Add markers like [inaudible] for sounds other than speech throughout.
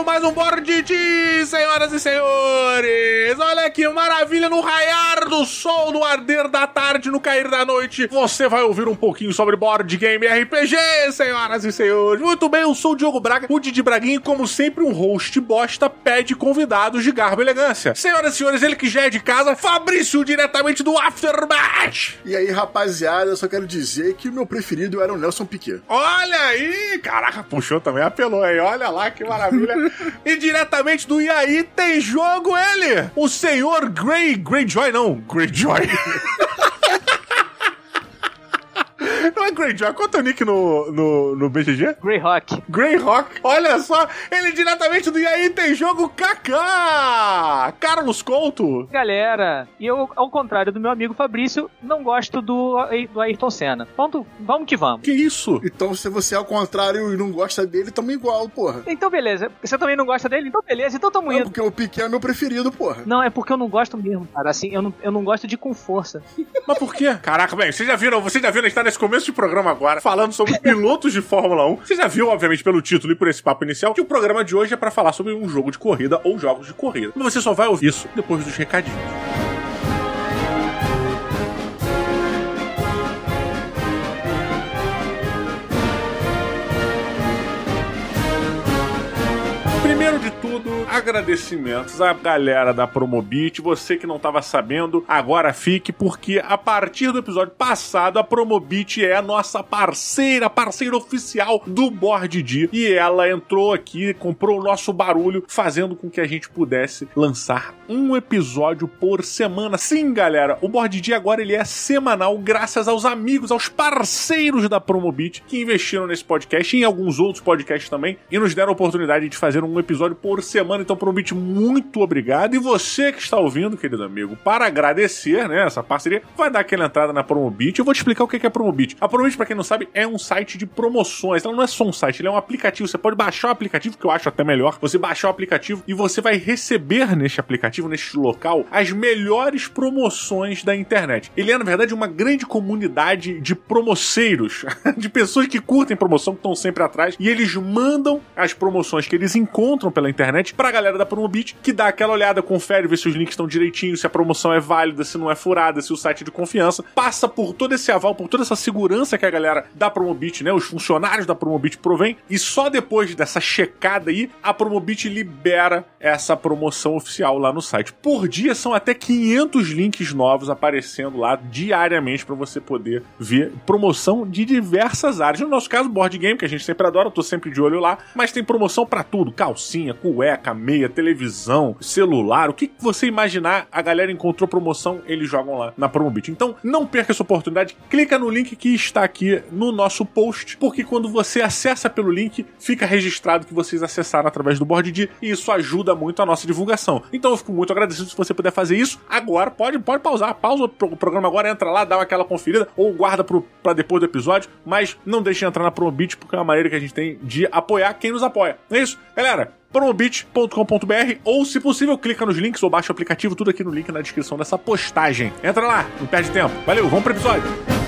com mais um Board de senhoras e senhores! Olha que maravilha no raiar do sol, no arder da tarde, no cair da noite. Você vai ouvir um pouquinho sobre board game RPG, senhoras e senhores. Muito bem, eu sou o Diogo Braga, o Didi Braguinha, e como sempre, um host bosta pede convidados de garbo e elegância. Senhoras e senhores, ele que já é de casa, Fabrício, diretamente do Aftermath. E aí, rapaziada, eu só quero dizer que o meu preferido era o Nelson Piquet. Olha aí! Caraca, puxou também, apelou aí. Olha lá que maravilha. [laughs] e diretamente do IAI tem jogo ele, o senhor Grey, Greyjoy não, Greyjoy. [laughs] Não é Greyjoy, quanto é o nick no, no, no BGG? Greyhawk. Greyhawk, olha só, ele diretamente do IAI tem jogo Kaká! Carlos Couto. Galera, e eu, ao contrário do meu amigo Fabrício, não gosto do, do Ayrton Senna. Vamos, vamos que vamos. Que isso? Então, se você é ao contrário e não gosta dele, tamo igual, porra. Então, beleza. Você também não gosta dele? Então, beleza. Então, tamo Não, indo. porque o Piquet é meu preferido, porra. Não, é porque eu não gosto mesmo, cara. Assim, eu não, eu não gosto de com força. Mas por quê? Caraca, bem, vocês já viram, vocês já viram, a tá nesse começo de programa agora, falando sobre pilotos de Fórmula 1. Você já viu, obviamente, pelo título e por esse papo inicial, que o programa de hoje é pra falar sobre um jogo de corrida ou jogos de corrida. Mas você só vai ouvir isso depois dos recadinhos. Agradecimentos à galera da Promobit. Você que não estava sabendo, agora fique, porque a partir do episódio passado, a Promobit é a nossa parceira, parceira oficial do Board D. E ela entrou aqui, comprou o nosso barulho, fazendo com que a gente pudesse lançar um episódio por semana. Sim, galera, o Board D agora ele é semanal, graças aos amigos, aos parceiros da Promobit que investiram nesse podcast e em alguns outros podcasts também e nos deram a oportunidade de fazer um episódio por semana. Então, Promobit, muito obrigado. E você que está ouvindo, querido amigo, para agradecer né, essa parceria, vai dar aquela entrada na Promobit. Eu vou te explicar o que é a Promobit. A Promobit, para quem não sabe, é um site de promoções. Ela não é só um site, ele é um aplicativo. Você pode baixar o aplicativo, que eu acho até melhor. Você baixar o aplicativo e você vai receber neste aplicativo, neste local, as melhores promoções da internet. Ele é, na verdade, uma grande comunidade de promoceiros, [laughs] de pessoas que curtem promoção, que estão sempre atrás, e eles mandam as promoções que eles encontram pela internet pra galera da Promobit, que dá aquela olhada, confere, vê se os links estão direitinho, se a promoção é válida, se não é furada, se o site é de confiança, passa por todo esse aval, por toda essa segurança que a galera da Promobit, né, os funcionários da Promobit provém, e só depois dessa checada aí, a Promobit libera essa promoção oficial lá no site. Por dia são até 500 links novos aparecendo lá diariamente para você poder ver promoção de diversas áreas. No nosso caso, board game, que a gente sempre adora, eu tô sempre de olho lá, mas tem promoção para tudo, calcinha, cueca, meia, televisão, celular, o que você imaginar, a galera encontrou promoção, eles jogam lá na Promobit. Então, não perca essa oportunidade, clica no link que está aqui no nosso post, porque quando você acessa pelo link, fica registrado que vocês acessaram através do Board e isso ajuda muito a nossa divulgação. Então, eu fico muito agradecido se você puder fazer isso agora, pode, pode pausar, pausa o pro- programa agora, entra lá, dá aquela conferida, ou guarda pro, pra depois do episódio, mas não deixe de entrar na Promobit, porque é uma maneira que a gente tem de apoiar quem nos apoia. Não é isso? Galera, promobit.com.br ou, se possível, clica nos links ou baixa o aplicativo, tudo aqui no link na descrição dessa postagem. Entra lá, não perde tempo. Valeu, vamos pro episódio.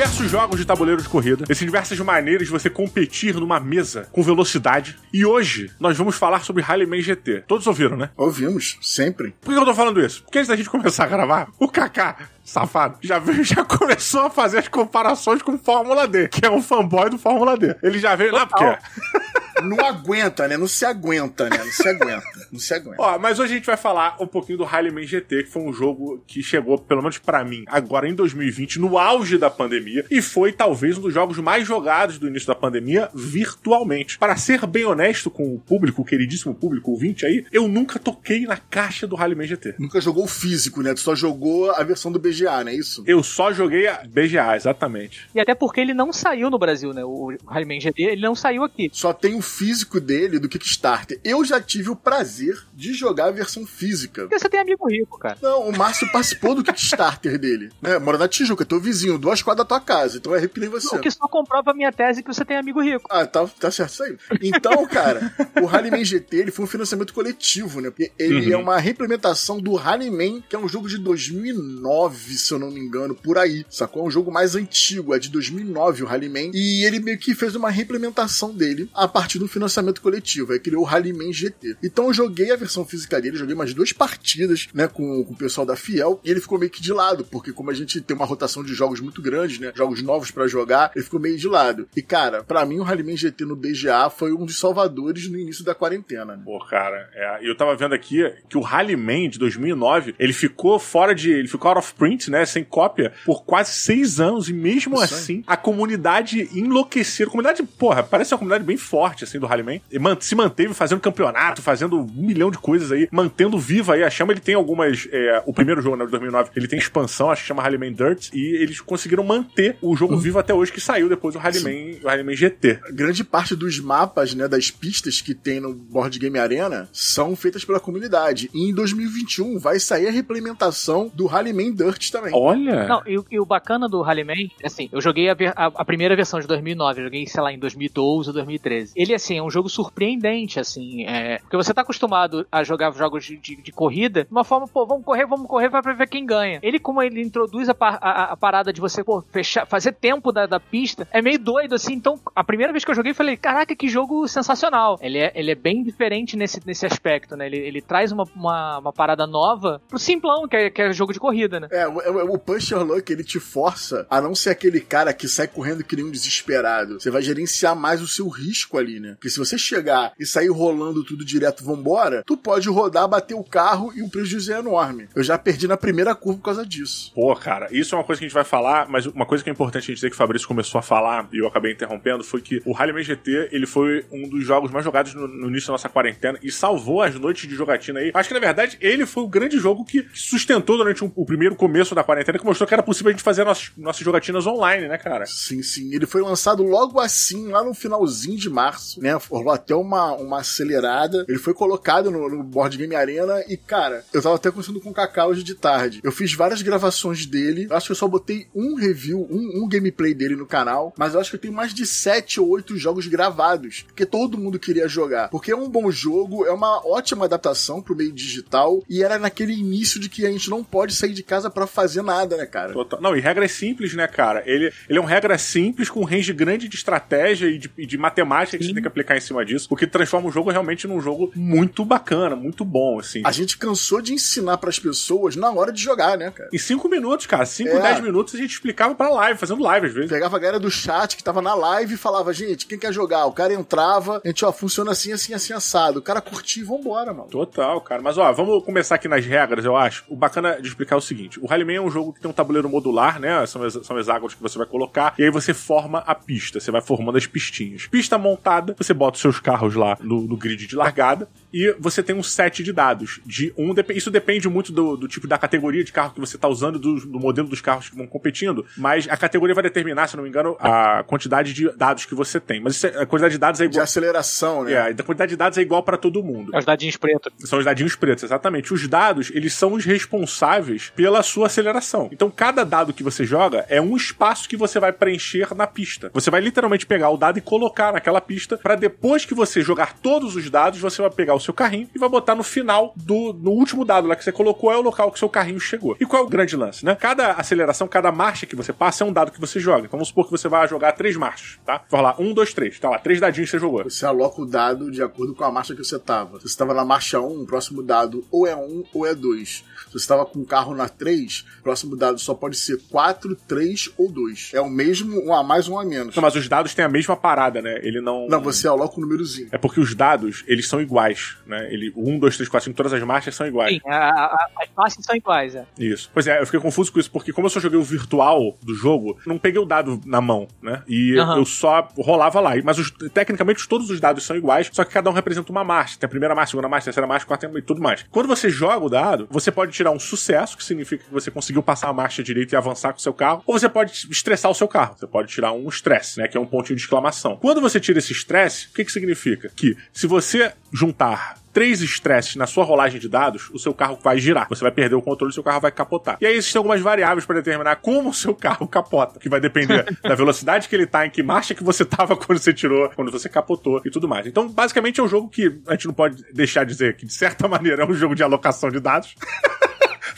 Diversos jogos de tabuleiro de corrida, existem diversas maneiras de você competir numa mesa com velocidade. E hoje nós vamos falar sobre Rallyman GT. Todos ouviram, né? Ouvimos, sempre. Por que eu tô falando isso? Porque antes da gente começar a gravar, o Kaká, safado, já veio, já [laughs] começou a fazer as comparações com Fórmula D, que é um fanboy do Fórmula D. Ele já veio lá porque. [laughs] Não aguenta, né? Não se aguenta, né? Não se aguenta. Não se aguenta. Ó, mas hoje a gente vai falar um pouquinho do Rallyman GT, que foi um jogo que chegou, pelo menos pra mim, agora em 2020, no auge da pandemia, e foi talvez um dos jogos mais jogados do início da pandemia virtualmente. Para ser bem honesto com o público, o queridíssimo público ouvinte aí, eu nunca toquei na caixa do Rallyman GT. Nunca jogou o físico, né? Tu só jogou a versão do BGA, não é isso? Eu só joguei a BGA, exatamente. E até porque ele não saiu no Brasil, né? O Rayman GT, ele não saiu aqui. Só tem o físico dele do Kickstarter. Eu já tive o prazer de jogar a versão física. Porque você tem amigo rico, cara. Não, o Márcio participou do Kickstarter dele. Né? Mora na Tijuca, teu vizinho, duas quadras da tua casa. Então é rico que nem você. O que só comprova a minha tese que você tem amigo rico. Ah, tá, tá certo isso aí. Então, cara, o Rallyman GT ele foi um financiamento coletivo, né? Porque ele Uhum. é uma reimplementação do Rallyman, que é um jogo de 2009, se eu não me engano, por aí. Sacou? É um jogo mais antigo, é de 2009 o Rallyman. E ele meio que fez uma reimplementação dele a partir do financiamento coletivo. Aí criou o Rallyman GT. Então eu joguei a versão física dele, joguei mais duas partidas, né, com, com o pessoal da Fiel, e ele ficou meio que de lado, porque como a gente tem uma rotação de jogos muito grande, né, jogos novos pra jogar, ele ficou meio de lado. E cara, pra mim o Rallyman GT no BGA foi um dos salvadores no início da quarentena. né? Pô, cara, é, eu tava vendo aqui que o Rallyman de 2009, ele ficou fora de. Ele ficou out of print, né? Sem cópia, por quase seis anos. E mesmo Isso assim, a comunidade enlouqueceu. A comunidade, porra, parece uma comunidade bem forte, assim, do Rallyman. E man- se manteve fazendo campeonato, fazendo um milhão de coisas aí, mantendo viva aí a chama. Ele tem algumas. é, o primeiro jogo, né, de 2009, ele tem expansão, acho que chama Rallyman Dirt. E eles conseguiram manter o jogo vivo até hoje, que saiu depois do Rallyman, o Rallyman GT. grande parte dos mapas, né, das pistas que tem no Board Game Arena são feitas pela comunidade. E em 2021 vai sair a reimplementação do Rallyman Dirt também. Olha! Não, e, o- e o bacana do Rallyman, assim, eu joguei a, a- a primeira versão de 2009, eu joguei, sei lá, em 2012 ou 2013. Ele, assim, é um jogo surpreendente, assim, é, porque você tá acostumado a jogar jogos de, de- de corrida de uma forma, pô, vamos correr, vamos correr, vai pra ver quem ganha. Ele, como ele introduz a, a- a parada de você, pô, fechar, fazer tempo da, da pista, é meio doido, assim, então, a primeira vez que eu joguei, eu falei, caraca, que jogo sensacional. Ele é, ele é bem diferente nesse, nesse aspecto, né, ele, ele traz uma, uma, uma parada nova pro simplão, que é, que é jogo de corrida, né. É, o, o- o Puncher Luck, ele te força a não ser aquele cara que sai correndo que nem um desesperado. Você vai gerenciar mais o seu risco ali, né? Porque se você chegar e sair rolando tudo direto, vambora, tu pode rodar, bater o carro e o prejuízo é enorme. Eu já perdi na primeira curva por causa disso. Pô, cara, isso é uma coisa que a gente vai falar, mas uma coisa que é importante a gente dizer que o Fabrício começou a falar e eu acabei interrompendo foi que o Rallyman GT ele foi um dos jogos mais jogados no, no início da nossa quarentena e salvou as noites de jogatina aí. Acho que na verdade ele foi o grande jogo que sustentou durante um- o primeiro começo da quarentena, que mostrou que era possível a gente fazer nossas, nossas jogatinas online, né, cara? Sim, sim. Ele foi lançado logo assim, lá no finalzinho de março, né? Rolou até uma, uma acelerada. Ele foi colocado no, no Board Game Arena e, cara, eu tava até conversando com o Kaká hoje de tarde. Eu fiz várias gravações dele. Eu acho que eu só botei um review, um, um gameplay dele no canal. Mas eu acho que eu tenho mais de sete ou oito jogos gravados. Porque todo mundo queria jogar. Porque é um bom jogo, é uma ótima adaptação pro meio digital. E era naquele início de que a gente não pode sair de casa pra fazer nada, né, cara? Total. Não, e regras simples, né, cara? Ele, ele é um regra simples com um range grande de estratégia e de, e de matemática que você tem que aplicar em cima disso, o que transforma o jogo realmente num jogo muito bacana, muito bom, assim. A gente cansou de ensinar pras pessoas na hora de jogar, né, cara? Em 5 minutos, cara, 5, É. 10 minutos a gente explicava pra live, fazendo live às vezes. Pegava a galera do chat que tava na live e falava, gente, quem quer jogar? O cara entrava, a gente, ó, funciona assim, assim, assim, assado. O cara curtia e vambora, mano. Total, cara. Mas ó, vamos começar aqui nas regras, eu acho. O bacana de explicar é o seguinte: o Rallyman é um jogo que tem um tabuleiro modular, né? São, as- são hexágonos que você vai colocar, e aí você forma a pista, você vai formando as pistinhas. Pista montada, você bota os seus carros lá no, no grid de largada, e você tem um set de dados. De um, isso depende muito do, do tipo da categoria de carro que você tá usando, do, do modelo dos carros que vão competindo, mas a categoria vai determinar, se não me engano, a quantidade de dados que você tem. Mas isso é- a quantidade de dados é De igual. aceleração, né? É, a quantidade de dados é igual pra todo mundo. É os dadinhos pretos. São os dadinhos pretos, exatamente. Os dados, eles são os responsáveis pela sua aceleração. Então, cada dado que você joga é um espaço que você vai preencher na pista. Você vai literalmente pegar o dado e colocar naquela pista, para depois que você jogar todos os dados, você vai pegar o seu carrinho e vai botar no final do no último dado lá que você colocou é o local que seu carrinho chegou. E qual é o grande lance, né? Cada aceleração, cada marcha que você passa é um dado que você joga. Então, vamos supor que você vai jogar três marchas, tá? Vai lá, um, dois, três. Tá lá, três dadinhos que você jogou. Você aloca o dado de acordo com a marcha que você tava. Se você tava na marcha 1, o próximo dado ou é 1 ou é 2. Se você tava com o carro na 3, o próximo dado só pode ser 4, 3 ou 2. É o mesmo, um a mais, um a menos. Não, mas os dados têm a mesma parada, né? Ele não. Não, você aloca o númerozinho. É porque os dados, eles são iguais, né? Ele, 1, 2, 3, 4, 5, todas as marchas são iguais. Sim, a- a- as faces são iguais, é. Isso. Pois é, eu fiquei confuso com isso, porque como eu só joguei o virtual do jogo, não peguei o dado na mão, né? E Aham. eu só rolava lá. Mas os- tecnicamente todos os dados são iguais, só que cada um representa uma marcha. Tem a primeira marcha, a segunda marcha, a terceira marcha, a quarta e tudo mais. Quando você joga o dado, você pode tirar um sucesso, que significa que você conseguiu passar a marcha direita e avançar com o seu carro, ou você pode estressar o seu carro. Você pode tirar um estresse, né? Que é um pontinho de exclamação. Quando você tira esse estresse, o que, que significa? Que se você juntar três estresses na sua rolagem de dados, o seu carro vai girar. Você vai perder o controle seu carro vai capotar. E aí existem algumas variáveis para determinar como o seu carro [laughs] capota, que vai depender da velocidade que ele tá, em que marcha que você tava [laughs] quando você tirou, quando você capotou e tudo mais. Então, basicamente é um jogo que a gente não pode deixar de dizer que, de certa [laughs] maneira, é um jogo de alocação de dados.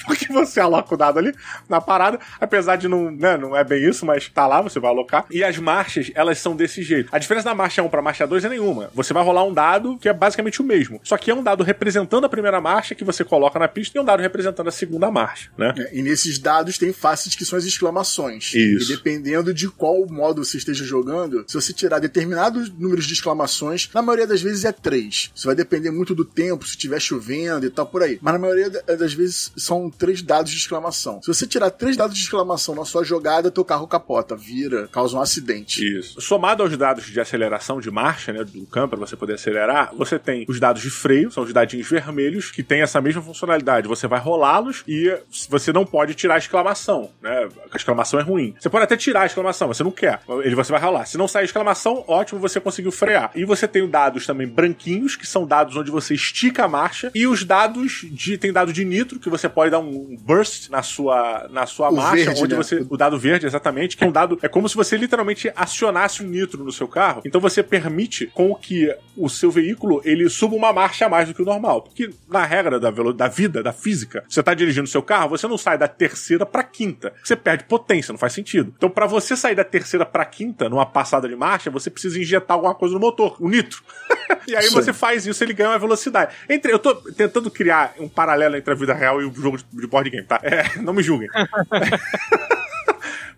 Porque você aloca o dado ali na parada, apesar de não, né, não é bem isso, mas tá lá, você vai alocar. E as marchas, elas são desse jeito. A diferença da marcha 1 pra marcha 2 é nenhuma. Você vai rolar um dado que é basicamente o mesmo. Só que é um dado representando a primeira marcha que você coloca na pista e um dado representando a segunda marcha, né? É, e nesses dados tem faces que são as exclamações. Isso. E dependendo de qual modo você esteja jogando, se você tirar determinados números de exclamações, na maioria das vezes é três. Isso vai depender muito do tempo, se estiver chovendo e tal por aí. Mas na maioria das vezes são três dados de exclamação. Se você tirar três dados de exclamação na sua jogada, teu carro capota, vira, causa um acidente. Isso. Somado aos dados de aceleração de marcha, né, do campo, para você poder acelerar, você tem os dados de freio, são os dadinhos vermelhos, que tem essa mesma funcionalidade. Você vai rolá-los e você não pode tirar a exclamação, né? A exclamação é ruim. Você pode até tirar a exclamação, você não quer. Ele você vai rolar. Se não sair a exclamação, ótimo, você conseguiu frear. E você tem dados também branquinhos, que são dados onde você estica a marcha, e os dados de tem dado de nitro que você pode dar um burst na sua, na sua O marcha, verde, onde né? você. O dado verde, exatamente, que é um dado. É como se você literalmente acionasse um nitro no seu carro. Então você permite com que o seu veículo ele suba uma marcha a mais do que o normal. Porque na regra da, da vida, da física, você tá dirigindo seu carro, você não sai da terceira pra quinta. Você perde potência, não faz sentido. Então, pra você sair da terceira pra quinta, numa passada de marcha, você precisa injetar alguma coisa no motor, o nitro. [laughs] e aí Sim. você faz isso, ele ganha uma velocidade. Entre, eu tô tentando criar um paralelo entre a vida real e o jogo de, de board game, tá? É, não me julguem. [laughs]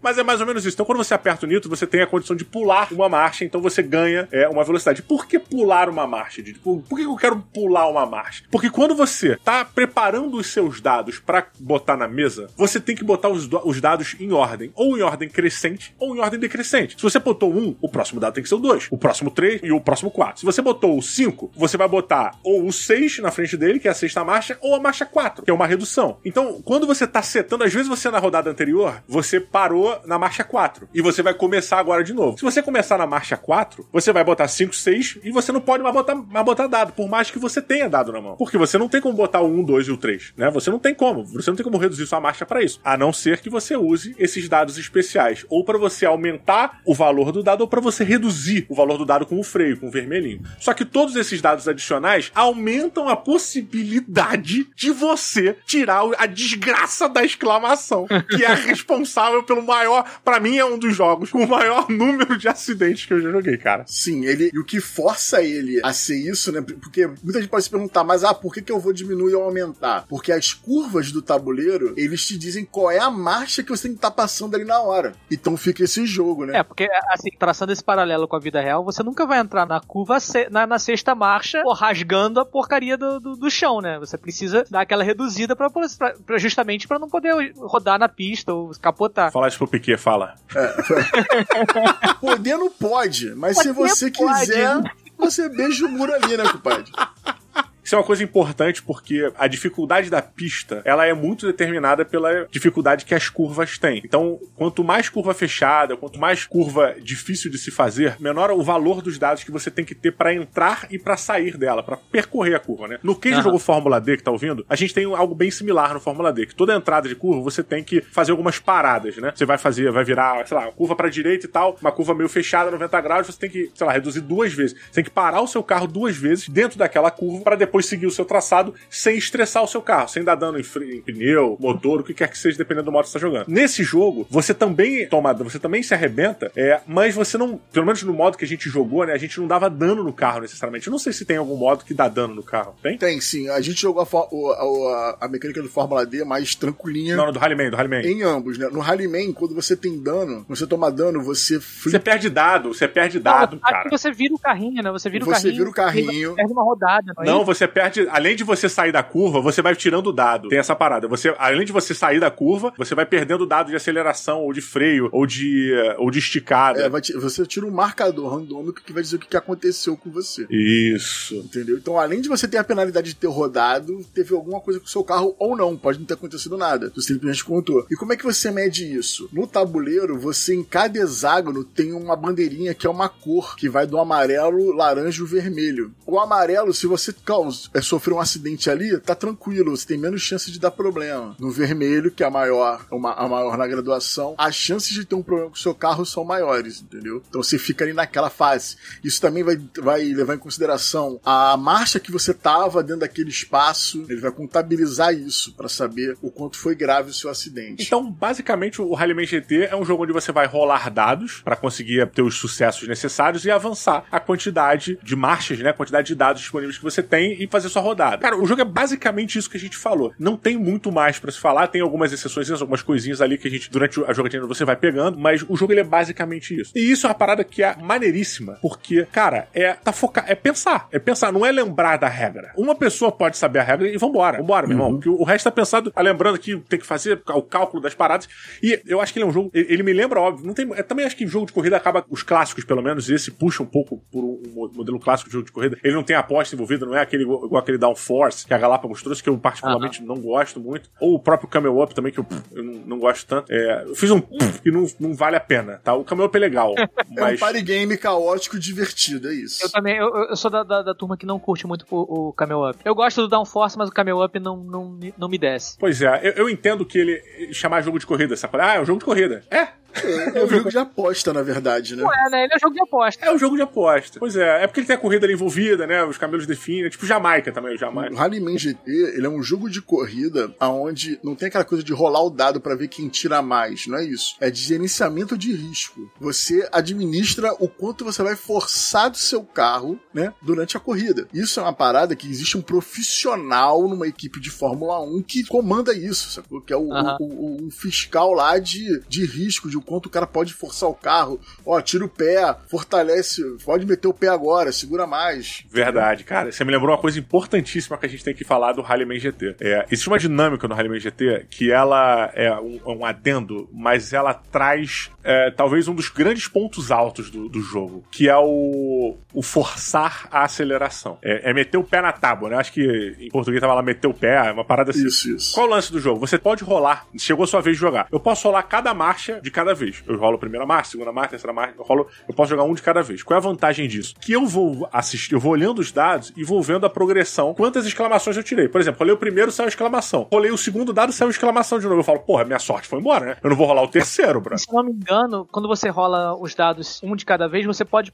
Mas é mais ou menos isso. Então, quando você aperta o nitro, você tem a condição de pular uma marcha, então você ganha é, uma velocidade. Por que pular uma marcha? Por, por que eu quero pular uma marcha? Porque quando você tá preparando os seus dados pra botar na mesa, você tem que botar os, os dados em ordem. Ou em ordem crescente, ou em ordem decrescente. Se você botou um, o próximo dado tem que ser o 2, o próximo 3 e o próximo 4. Se você botou o 5, você vai botar ou o 6 na frente dele, que é a sexta marcha, ou a marcha 4, que é uma redução. Então, quando você tá setando, às vezes você na rodada anterior, você parou na marcha 4 e você vai começar agora de novo. Se você começar na marcha 4, você vai botar 5, 6 e você não pode mais botar, mais botar dado, por mais que você tenha dado na mão. Porque você não tem como botar o 1, 2 e o 3, né? Você não tem como. Você não tem como reduzir sua marcha para isso. A não ser que você use esses dados especiais. Ou para você aumentar o valor do dado, ou para você reduzir o valor do dado com o freio, com o vermelhinho. Só que todos esses dados adicionais aumentam a possibilidade de você tirar a desgraça da exclamação, que é responsável pelo maior. Pra mim, é um dos jogos com o maior [laughs] número de acidentes que eu já joguei, cara. Sim, ele, e o que força ele a ser isso, né? Porque muita gente pode se perguntar, mas ah, por que, que eu vou diminuir ou aumentar? Porque as curvas do tabuleiro, eles te dizem qual é a marcha que você tem que estar passando ali na hora. Então fica esse jogo, né? É, porque, assim, traçando esse paralelo com a vida real, você nunca vai entrar na curva, se- na, na sexta marcha, pô, rasgando a porcaria do, do, do chão, né? Você precisa dar aquela reduzida pra- justamente pra não poder rodar na pista ou capotar. Fala isso pro Piquet, fala. [laughs] Poder não pode, mas se você pode. quiser, você beija o muro ali, né, compadre? Isso é uma coisa importante porque a dificuldade da pista, ela é muito determinada pela dificuldade que as curvas têm. Então, quanto mais curva fechada, quanto mais curva difícil de se fazer, menor o valor dos dados que você tem que ter pra entrar e pra sair dela, pra percorrer a curva, né? No quem já Aham. jogou Fórmula D que tá ouvindo, a gente tem algo bem similar no Fórmula D, que toda entrada de curva você tem que fazer algumas paradas, né? Você vai fazer, vai virar, sei lá, curva pra direita e tal, uma curva meio fechada, 90 graus, você tem que, sei lá, reduzir duas vezes. Você tem que parar o seu carro duas vezes dentro daquela curva pra depois seguir o seu traçado sem estressar o seu carro, sem dar dano em, em pneu, motor, o que quer que seja, dependendo do modo que você tá jogando. Nesse jogo, você também toma, você também se arrebenta, é, mas você não, pelo menos no modo que a gente jogou, né, a gente não dava dano no carro necessariamente. Eu não sei se tem algum modo que dá dano no carro. Tem? Tem, sim. A gente jogou a, a- a- mecânica do Fórmula D mais tranquilinha. Não, no do Rallyman, do Rallyman. Em ambos, né? No Rallyman, quando você tem dano, você toma dano, você Você perde dado, você perde dado, Não, acho cara. que você vira o carrinho, né? Você vira o Você carrinho. vira o carrinho. Perde uma rodada, não é Não, você você perde, além de você sair da curva, você vai tirando o dado. Tem essa parada. Você, além de você sair da curva, você vai perdendo dado de aceleração, ou de freio, ou de, ou de esticada. É, você tira um marcador randômico que vai dizer o que aconteceu com você. Isso. Entendeu? Então, além de você ter a penalidade de ter rodado, teve alguma coisa com o seu carro ou não. Pode não ter acontecido nada. Você simplesmente contou. E como é que você mede isso? No tabuleiro, você, em cada hexágono, tem uma bandeirinha que é uma cor, que vai do amarelo, laranja e vermelho. O amarelo, se você caus- é, sofrer um acidente ali, tá tranquilo. Você tem menos chance de dar problema. No vermelho, que é a maior, uma, a maior na graduação, as chances de ter um problema com o seu carro são maiores, entendeu? Então você fica ali naquela fase. Isso também vai, vai levar em consideração a marcha que você tava dentro daquele espaço. Ele vai contabilizar isso pra saber o quanto foi grave o seu acidente. Então, basicamente, o Rallyman GT é um jogo onde você vai rolar dados pra conseguir ter os sucessos necessários e avançar a quantidade de marchas, né? A quantidade de dados disponíveis que você tem e fazer sua rodada. Cara, o jogo é basicamente isso que a gente falou. Não tem muito mais pra se falar, tem algumas exceções, algumas coisinhas ali que a gente, durante a jogatina, você vai pegando, mas o jogo ele é basicamente isso. E isso é uma parada que é maneiríssima, porque, cara, é tá focar, é pensar, é pensar, não é lembrar da regra. Uma pessoa pode saber a regra e vambora, vambora, meu irmão, porque o resto tá pensado, tá lembrando que tem que fazer o cálculo das paradas. E eu acho que ele é um jogo, ele me lembra, óbvio, não tem, eu também acho que jogo de corrida acaba, os clássicos pelo menos, esse puxa um pouco por um mo- modelo clássico de jogo de corrida. Ele não tem aposta envolvida, não é aquele igual igual aquele Downforce que a Galápagos trouxe, que eu particularmente não gosto muito. Ou o próprio Camel Up também, que eu, eu não, não gosto tanto. É, eu fiz um e não, não vale a pena, tá? O Camel Up é legal, [laughs] É um mas... party game caótico divertido, é isso. Eu também, eu, eu sou da, da, da turma que não curte muito o, o Camel Up. Eu gosto do Downforce, mas o Camel Up não, não, me- não me desce. Pois é, eu, eu entendo que ele chamar jogo de corrida, sabe? Ah, é um jogo de corrida. É, É um jogo de aposta, na verdade, né? É, né? Ele é jogo de aposta. é um jogo de aposta. Pois é, é porque ele tem a corrida ali envolvida, né? Os camelos definem, é tipo Jamaica também, o O Jamaica. Rallyman GT, ele é um jogo de corrida onde não tem aquela coisa de rolar o dado pra ver quem tira mais, não é isso. É de gerenciamento de risco. Você administra o quanto você vai forçar do seu carro, né, durante a corrida. Isso é uma parada que existe um profissional numa equipe de Fórmula 1 que comanda isso, sacou? Que é o, Aham. o- o- um fiscal lá de, de risco, de o quanto o cara pode forçar o carro. Ó, tira o pé, fortalece, pode meter o pé agora, segura mais. Verdade, cara. Você me lembrou uma coisa importantíssima que a gente tem que falar do Rallyman GT. É, existe uma dinâmica no Rallyman GT que ela é um, um adendo, mas ela traz é, talvez um dos grandes pontos altos do, do jogo, que é o, o forçar a aceleração. É, é meter o pé na tábua, né? Acho que em português tava lá meter o pé, é uma parada assim. Isso, isso. Qual o lance do jogo? Você pode rolar. Chegou a sua vez de jogar. Eu posso rolar cada marcha de cada vez. Eu rolo a primeira marcha, segunda marcha, terceira marcha. Eu, rolo, eu posso jogar um de cada vez. Qual é a vantagem disso? Que eu vou assistir, eu vou olhando os dados e vou vendo a progressão. Quantas exclamações eu tirei. Por exemplo, rolei o primeiro, saiu exclamação. Rolei o segundo dado, saiu exclamação de novo. Eu falo, porra, minha sorte foi embora, né? Eu não vou rolar o terceiro, bro. Se eu não me engano, quando você rola os dados um de cada vez, você pode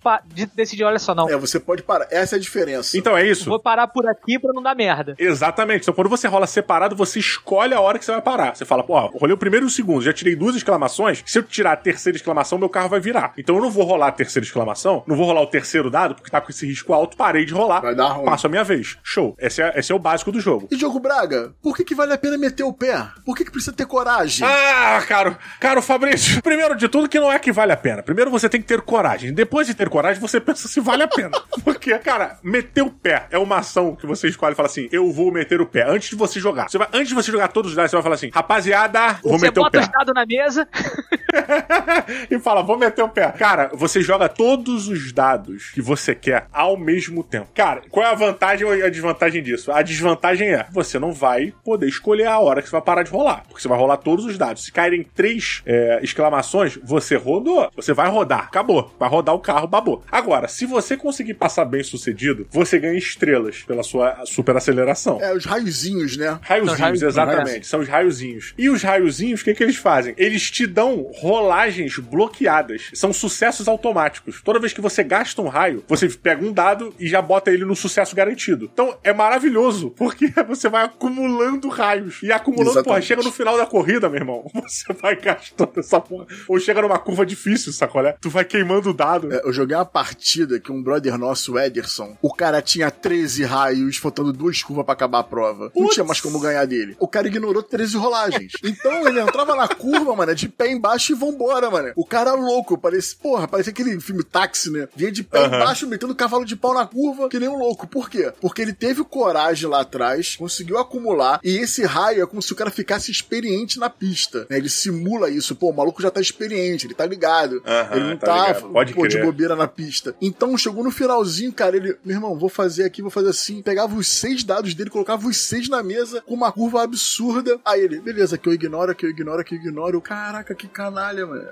decidir, olha só, não, É, você pode parar. Essa é a diferença. Então é isso. vou parar por aqui pra não dar merda. Exatamente. Então, quando você rola separado, você escolhe a hora que você vai parar. Você fala, pô, rolei o primeiro e o segundo, já tirei duas exclamações. Se eu tirar a terceira exclamação, meu carro vai virar. Então eu não vou rolar a terceira exclamação, não vou rolar o terceiro dado, porque tá com esse risco alto, parei de rolar. Vai dar ruim. Passo a minha vez. Show. Esse é, esse é o básico do jogo. E Diogo Braga, por que, que vale a pena meter o pé? Por que, que precisa ter coragem? Ah, caro, caro Fabrício, [laughs] primeiro de tudo que não é que vale a pena. Primeiro você tem que ter coragem. Depois de ter coragem, você pensa se vale a pena. [laughs] Porque, cara, meter o pé é uma ação que você escolhe e fala assim: eu vou meter o pé antes de você jogar. Você vai, antes de você jogar todos os dados, você vai falar assim: rapaziada, vou você meter o bota pé. os dados na mesa, [laughs] [laughs] e fala, vou meter o pé. Cara, você joga todos os dados que você quer ao mesmo tempo. Cara, qual é a vantagem ou a desvantagem disso? A desvantagem é, você não vai poder escolher a hora que você vai parar de rolar. Porque você vai rolar todos os dados. Se caírem três é, exclamações, você rodou. Você vai rodar. Acabou. Vai rodar o carro, babou. Agora, se você conseguir passar bem sucedido, você ganha estrelas pela sua super aceleração. É, os raiozinhos, né? Raiozinhos, exatamente. São os raiozinhos. E os raiozinhos, o que, que eles fazem? Eles te dão rolagens bloqueadas. São sucessos automáticos. Toda vez que você gasta um raio, você pega um dado e já bota ele no sucesso garantido. Então é maravilhoso, porque [laughs] você vai acumulando raios. E acumulando, porra, Exatamente. chega no final da corrida, meu irmão. [laughs] Você vai gastando essa porra. Ou chega numa curva difícil, sacolé? Tu vai queimando o dado. É, eu joguei uma partida que um brother nosso, o Ederson, o cara tinha 13 raios, faltando duas curvas pra acabar a prova. Não Putz. tinha mais como ganhar dele. O cara ignorou 13 rolagens. Então ele entrava na curva, mano, de pé embaixo e vambora, mano. O cara louco, parece, porra, parece aquele filme táxi, né? Vinha de pé Aham. embaixo, metendo cavalo de pau na curva, que nem um louco. Por quê? Porque ele teve coragem lá atrás, conseguiu acumular, e esse raio é como se o cara ficasse experiente na pista. né? Ele simula isso. Pô, o maluco já tá experiente, ele tá ligado. Aham, ele não tá tá. Pode pô, de bobeira na pista. Então chegou no finalzinho, cara, ele, meu irmão, vou fazer aqui, vou fazer assim. Pegava os seis dados dele, colocava os seis na mesa com uma curva absurda. Aí ele, beleza, que eu ignoro, que eu ignoro, que eu ignoro. Caraca, que canalha, mano.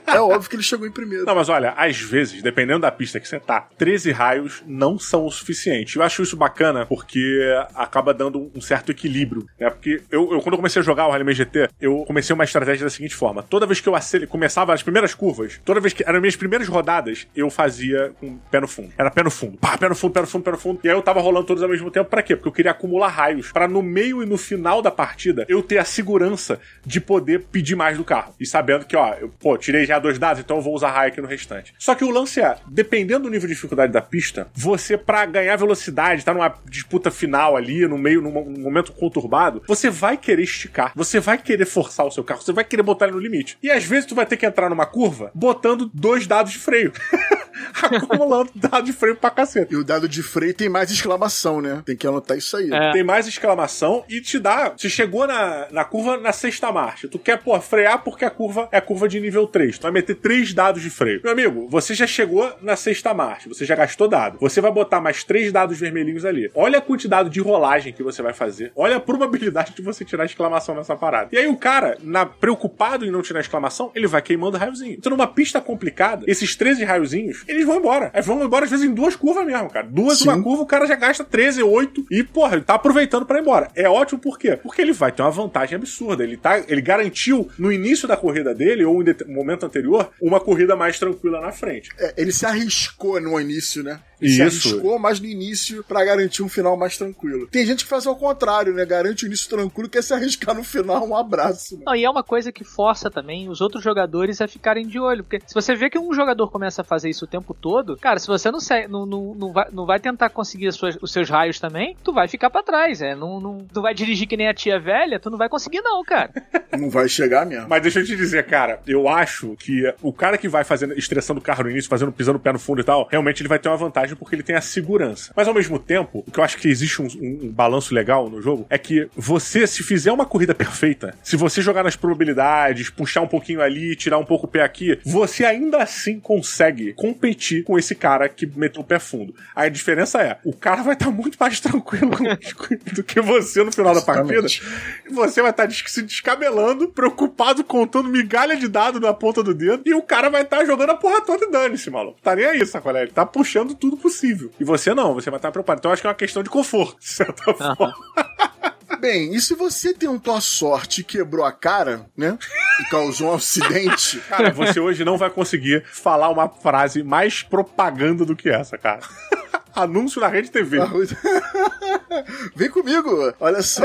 [laughs] É óbvio que ele chegou em primeiro. Não, mas olha, às vezes, dependendo da pista que você tá, 13 raios não são o suficiente. Eu acho isso bacana porque acaba dando um certo equilíbrio, né? Porque eu, eu, quando eu comecei a jogar o Rally GT, eu comecei uma estratégia da seguinte forma: toda vez que eu acele, começava as primeiras curvas, toda vez que eram minhas primeiras rodadas, eu fazia com pé no fundo. Era pé no fundo, pá, pé no fundo, pé no fundo, pé no fundo. E aí eu tava rolando todos ao mesmo tempo, pra quê? Porque eu queria acumular raios, pra no meio e no final da partida eu ter a segurança de poder pedir mais do carro. E sabendo que, ó, eu, pô, tirei já dois dados, então eu vou usar raio aqui no restante. Só que o lance é, dependendo do nível de dificuldade da pista, você, pra ganhar velocidade, tá numa disputa final ali, no meio, num momento conturbado, você vai querer esticar, você vai querer forçar o seu carro, você vai querer botar ele no limite. E às vezes tu vai ter que entrar numa curva botando dois dados de freio. [laughs] Acumulando [laughs] dado de freio pra caceta. E o dado de freio tem mais exclamação, né? Tem que anotar isso aí. É. Tem mais exclamação e te dá. Você chegou na, na curva na sexta marcha. Tu quer, pô, frear porque a curva é a curva de nível 3. Tu vai meter três dados de freio. Meu amigo, você já chegou na sexta marcha. Você já gastou dado. Você vai botar mais três dados vermelhinhos ali. Olha a quantidade de rolagem que você vai fazer. Olha a probabilidade de você tirar exclamação nessa parada. E aí o cara, na, preocupado em não tirar exclamação, ele vai queimando raiozinho. Então numa pista complicada, esses 13 raiozinhos, eles vão embora. Aí vão embora às vezes em duas curvas mesmo, cara. Duas, Sim. uma curva, o cara já gasta 13, 8 e, porra, ele tá aproveitando pra ir embora. É ótimo por quê? Porque ele vai ter uma vantagem absurda. Ele, tá, ele garantiu no início da corrida dele, ou em det- momento anterior, uma corrida mais tranquila na frente. É, ele se arriscou no início, né? Ele se Isso. arriscou mais no início pra garantir um final mais tranquilo. Tem gente que faz ao contrário, né? Garante o início tranquilo, quer se arriscar no final, um abraço. Né? Não, e é uma coisa que força também os outros jogadores a ficarem de olho. Porque se você vê que um jogador começa a fazer isso o tempo todo, cara, se você não, se- não, não, não, vai, não vai tentar conseguir as suas- os seus raios também, tu vai ficar pra trás. É, não, não, tu vai dirigir que nem a tia velha, tu não vai conseguir, não, cara. [laughs] Não vai chegar mesmo. Mas deixa eu te dizer, cara, eu acho que o cara que vai fazendo, estressando o carro no início, fazendo, pisando o pé no fundo e tal, realmente ele vai ter uma vantagem porque ele tem a segurança. Mas ao mesmo tempo, o que eu acho que existe um, um- um balanço legal no jogo é que você, se fizer uma corrida perfeita, se você jogar nas probabilidades, puxar um pouquinho ali, tirar um pouco o pé aqui, você ainda assim consegue competir com esse cara que meteu o pé fundo. A diferença é, o cara vai estar muito mais tranquilo [laughs] do que você no final da partida. Você vai estar se descabelando, preocupado, contando migalha de dado na ponta do dedo, e o cara vai estar jogando a porra toda e dane-se, maluco. Tá nem aí, sacolé. Ele tá puxando tudo possível. E você não, você vai estar preocupado. Então eu acho que é uma questão de conforto, de certa forma. Bem, e se você tentou a sorte e quebrou a cara, né? E causou um acidente, [laughs] Cara, você hoje não vai conseguir falar uma frase mais propaganda do que essa, cara. Anúncio na Rede TV. [laughs] Vem comigo, olha só.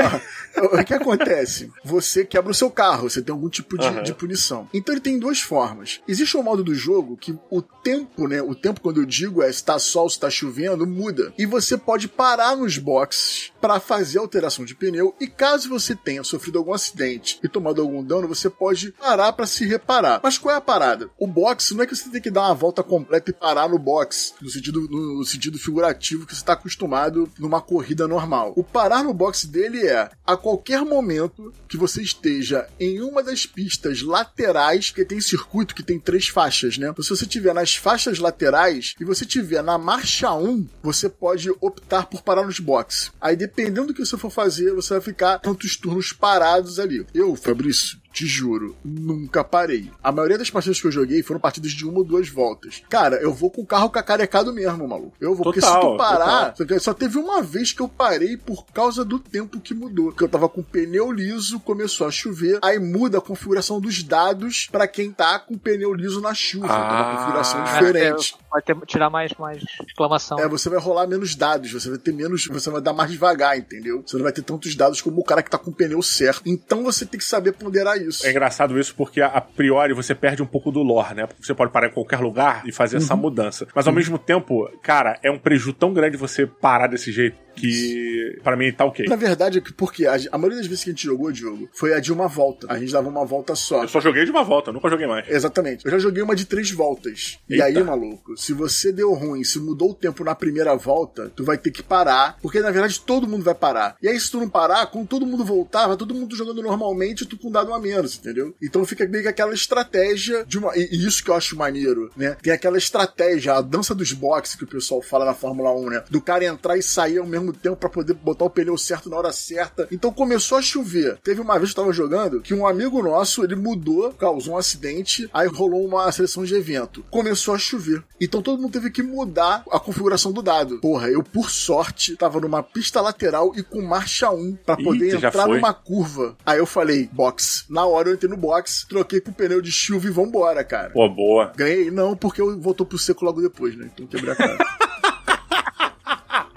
O que acontece? Você quebra o seu carro, você tem algum tipo de, Aham. de punição. Então ele tem duas formas. Existe um modo do jogo que o tempo, né? O tempo, quando eu digo é se tá sol, se tá chovendo, muda. E você pode parar nos boxes para fazer alteração de pneu. E caso você tenha sofrido algum acidente e tomado algum dano, você pode parar para se reparar. Mas qual é a parada? O box não é que você tem que dar uma volta completa e parar no box, no sentido, no sentido figurativo que você está acostumado numa corrida normal. O parar no box dele é a qualquer momento que você esteja em uma das pistas laterais, que tem circuito que tem três faixas, né? Então, se você estiver nas faixas laterais e você estiver na marcha 1, você pode optar por parar nos boxes. Aí, dependendo do que você for fazer, você vai ficar tantos turnos parados ali. Eu, Fabrício, te juro, nunca parei. A maioria das partidas que eu joguei foram partidas de uma ou duas voltas. Cara, eu vou com o carro cacarecado mesmo, maluco. Eu vou, porque se Total, tu parar, total. só teve uma vez que eu parei por causa do tempo que mudou. Que eu tava com pneu liso, começou a chover, aí muda a configuração dos dados pra quem tá com pneu liso na chuva. Então, é uma Ah. configuração É, diferente. Vai ter, tirar mais, mais exclamação. É, você vai rolar menos dados, você vai ter menos, você vai dar mais devagar, entendeu? Você não vai ter tantos dados como o cara que tá com o pneu certo. Então você tem que saber ponderar isso. É engraçado isso porque a, priori você perde um pouco do lore, né? Porque você pode parar em qualquer lugar e fazer essa mudança. Mas ao mesmo tempo, cara, é um prejuízo tão grande você parar desse jeito. que para mim tá ok. Na verdade, é porque a, a, maioria das vezes que a gente jogou, Diogo, foi a de uma volta. A gente dava uma volta só. Eu só joguei de uma volta, nunca joguei mais. Exatamente. Eu já joguei uma de três voltas. Eita. E aí, maluco, se você deu ruim, se mudou o tempo na primeira volta, tu vai ter que parar, porque na verdade todo mundo vai parar. E aí, se tu não parar, quando todo mundo voltar, vai todo mundo jogando normalmente, tu com dado a menos, entendeu? Então fica meio que aquela estratégia de uma. E, e isso que eu acho maneiro, né? Tem aquela estratégia, a dança dos boxes que o pessoal fala na Fórmula 1, né? Do cara entrar e sair ao mesmo tempo para poder botar o pneu certo na hora certa. Então começou a chover. Teve uma vez que eu tava jogando que um amigo nosso, ele mudou, causou um acidente, aí rolou uma seleção de evento. Começou a chover. Então todo mundo teve que mudar a configuração do dado. Porra, eu por sorte tava numa pista lateral e com marcha 1 para poder Eita, entrar numa curva. Aí eu falei, box. Na hora eu entrei no box, troquei pro pneu de chuva e vambora, cara. Pô, boa. Ganhei? Não, porque eu voltou pro seco logo depois, né? Então quebrei a cara. [laughs]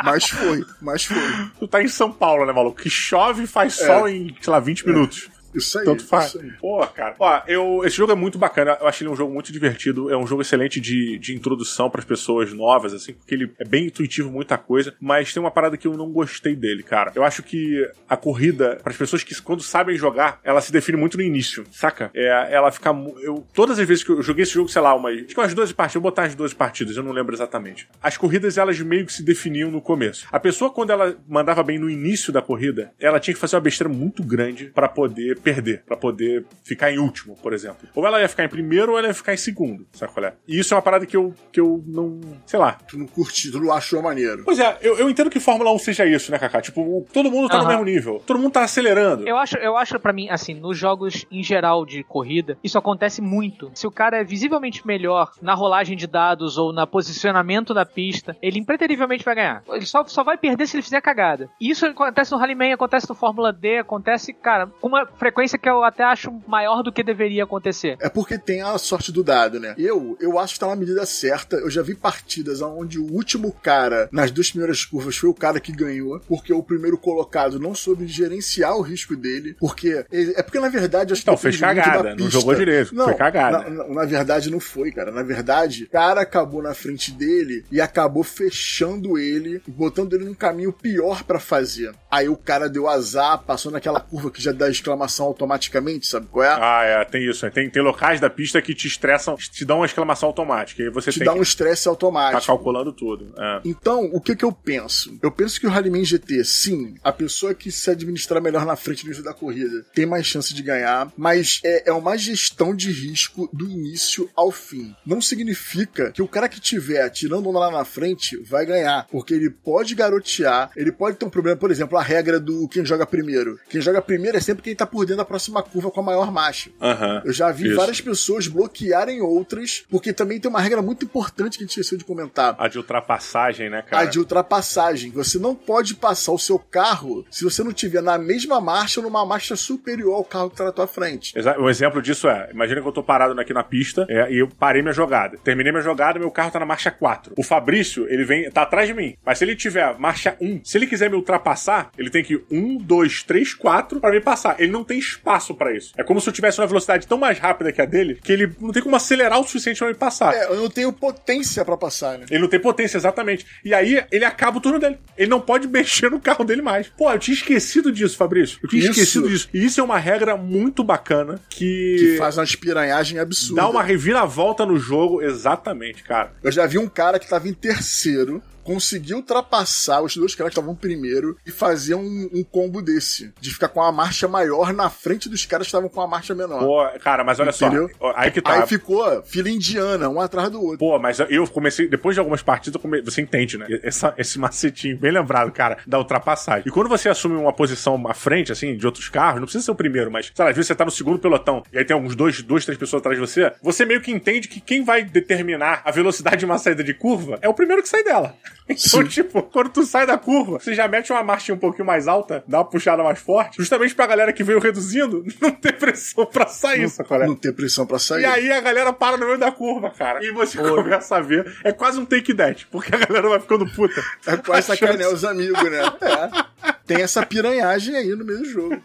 Mas foi, mas foi. Tu tá em São Paulo, né, maluco? Que chove e faz é. sol em, sei lá, 20 é. minutos. Isso aí. Tanto faz. Isso aí. Pô, cara. Ó, eu, esse jogo é muito bacana. Eu achei ele um jogo muito divertido. É um jogo excelente de, de introdução para as pessoas novas, assim, porque ele é bem intuitivo, muita coisa. Mas tem uma parada que eu não gostei dele, cara. Eu acho que a corrida, para as pessoas que, quando sabem jogar, ela se define muito no início, saca? É, ela fica. Eu, todas as vezes que eu joguei esse jogo, sei lá, umas. Acho que umas 12 partidas, eu vou botar as 12 partidas, eu não lembro exatamente. As corridas, elas meio que se definiam no começo. A pessoa, quando ela mandava bem no início da corrida, ela tinha que fazer uma besteira muito grande para poder perder, para poder ficar em último, por exemplo. Ou ela ia ficar em primeiro ou ela ia ficar em segundo, sabe qual é? E isso é uma parada que eu, que eu não. sei lá. Tu não curti, tu não achou maneiro. Pois é, eu, eu entendo que Fórmula 1 seja isso, né, Kaká? Tipo, todo mundo tá uhum. no mesmo nível. Todo mundo tá acelerando. Eu acho, eu acho para mim, assim, nos jogos em geral de corrida, isso acontece muito. Se o cara é visivelmente melhor na rolagem de dados ou na posicionamento da pista, ele impreterivelmente vai ganhar. Ele só, só vai perder se ele fizer cagada. E isso acontece no Rallyman, acontece no Fórmula D, acontece, cara, com uma frequência que eu até acho maior do que deveria acontecer. É porque tem a sorte do dado, né? Eu, eu acho que tá na medida certa. Eu já vi partidas onde o último cara nas duas primeiras curvas foi o cara que ganhou, porque o primeiro colocado não soube gerenciar o risco dele, porque é porque na verdade acho que não fez cagada, não jogou direito, não, foi cagada. Na, na, na, verdade não foi, cara. Na verdade, o cara acabou na frente dele e acabou fechando ele, botando ele num caminho pior para fazer. Aí o cara deu azar, passou naquela curva que já dá exclamação automaticamente, sabe qual é? Ah, é, tem isso. Tem, tem locais da pista que te estressam, te dão uma exclamação automática. E você te dá um estresse automático. Tá calculando tudo. É. Então, o que que eu penso? Eu penso que o Rallyman GT, sim, a pessoa que se administrar melhor na frente no início da corrida tem mais chance de ganhar, mas é, é uma gestão de risco do início ao fim. Não significa que o cara que tiver tirando lá na frente vai ganhar, porque ele pode garotear, ele pode ter um problema, por exemplo, a regra do quem joga primeiro. Quem joga primeiro é sempre quem tá por dentro da próxima curva com a maior marcha. Uhum, eu já vi isso. várias pessoas bloquearem outras, porque também tem uma regra muito importante que a gente esqueceu de comentar. A de ultrapassagem, né, cara? A de ultrapassagem. Você não pode passar o seu carro se você não tiver na mesma marcha ou numa marcha superior ao carro que tá na tua frente. Um exemplo disso é, imagina que eu tô parado aqui na pista é, e eu parei minha jogada. Terminei minha jogada, meu carro tá na marcha 4. O Fabrício, ele vem, tá atrás de mim. Mas se ele tiver marcha 1, se ele quiser me ultrapassar, ele tem que 1, 2, 3, 4 para me passar. Ele não tem espaço para isso. É como se eu tivesse uma velocidade tão mais rápida que a dele que ele não tem como acelerar o suficiente para me passar. É, eu não tenho potência para passar, né? Ele não tem potência, exatamente. E aí ele acaba o turno dele. Ele não pode [laughs] mexer no carro dele mais. Pô, eu tinha esquecido disso, Fabrício. Eu tinha isso. esquecido disso. E isso é uma regra muito bacana que. Que faz uma espiranhagem absurda. Dá uma reviravolta no jogo, exatamente, cara. Eu já vi um cara que tava em terceiro conseguir ultrapassar os dois caras que estavam primeiro e fazer um, um, combo desse. De ficar com a marcha maior na frente dos caras que estavam com a marcha menor. Pô, cara, mas olha Entendeu? só. Aí que tá. Aí ficou fila indiana, um atrás do outro. Pô, mas eu comecei, depois de algumas partidas, come... você entende, né? Essa, esse macetinho, bem lembrado, cara, da ultrapassagem. E quando você assume uma posição à frente, assim, de outros carros, não precisa ser o primeiro, mas, sei lá, às vezes você tá no segundo pelotão e aí tem alguns dois, dois, três pessoas atrás de você, você meio que entende que quem vai determinar a velocidade de uma saída de curva é o primeiro que sai dela. [laughs] Então, tipo, quando tu sai da curva, você já mete uma marcha um pouquinho mais alta, dá uma puxada mais forte, justamente pra galera que veio reduzindo [laughs] não ter pressão pra sair, não, sacolé? Não ter pressão pra sair. E aí a galera para no meio da curva, cara. E você começa a ver. É quase um take that, porque a galera vai ficando puta. [laughs] É quase sacanear os amigos, né? É. Tem essa piranhagem aí no meio do jogo.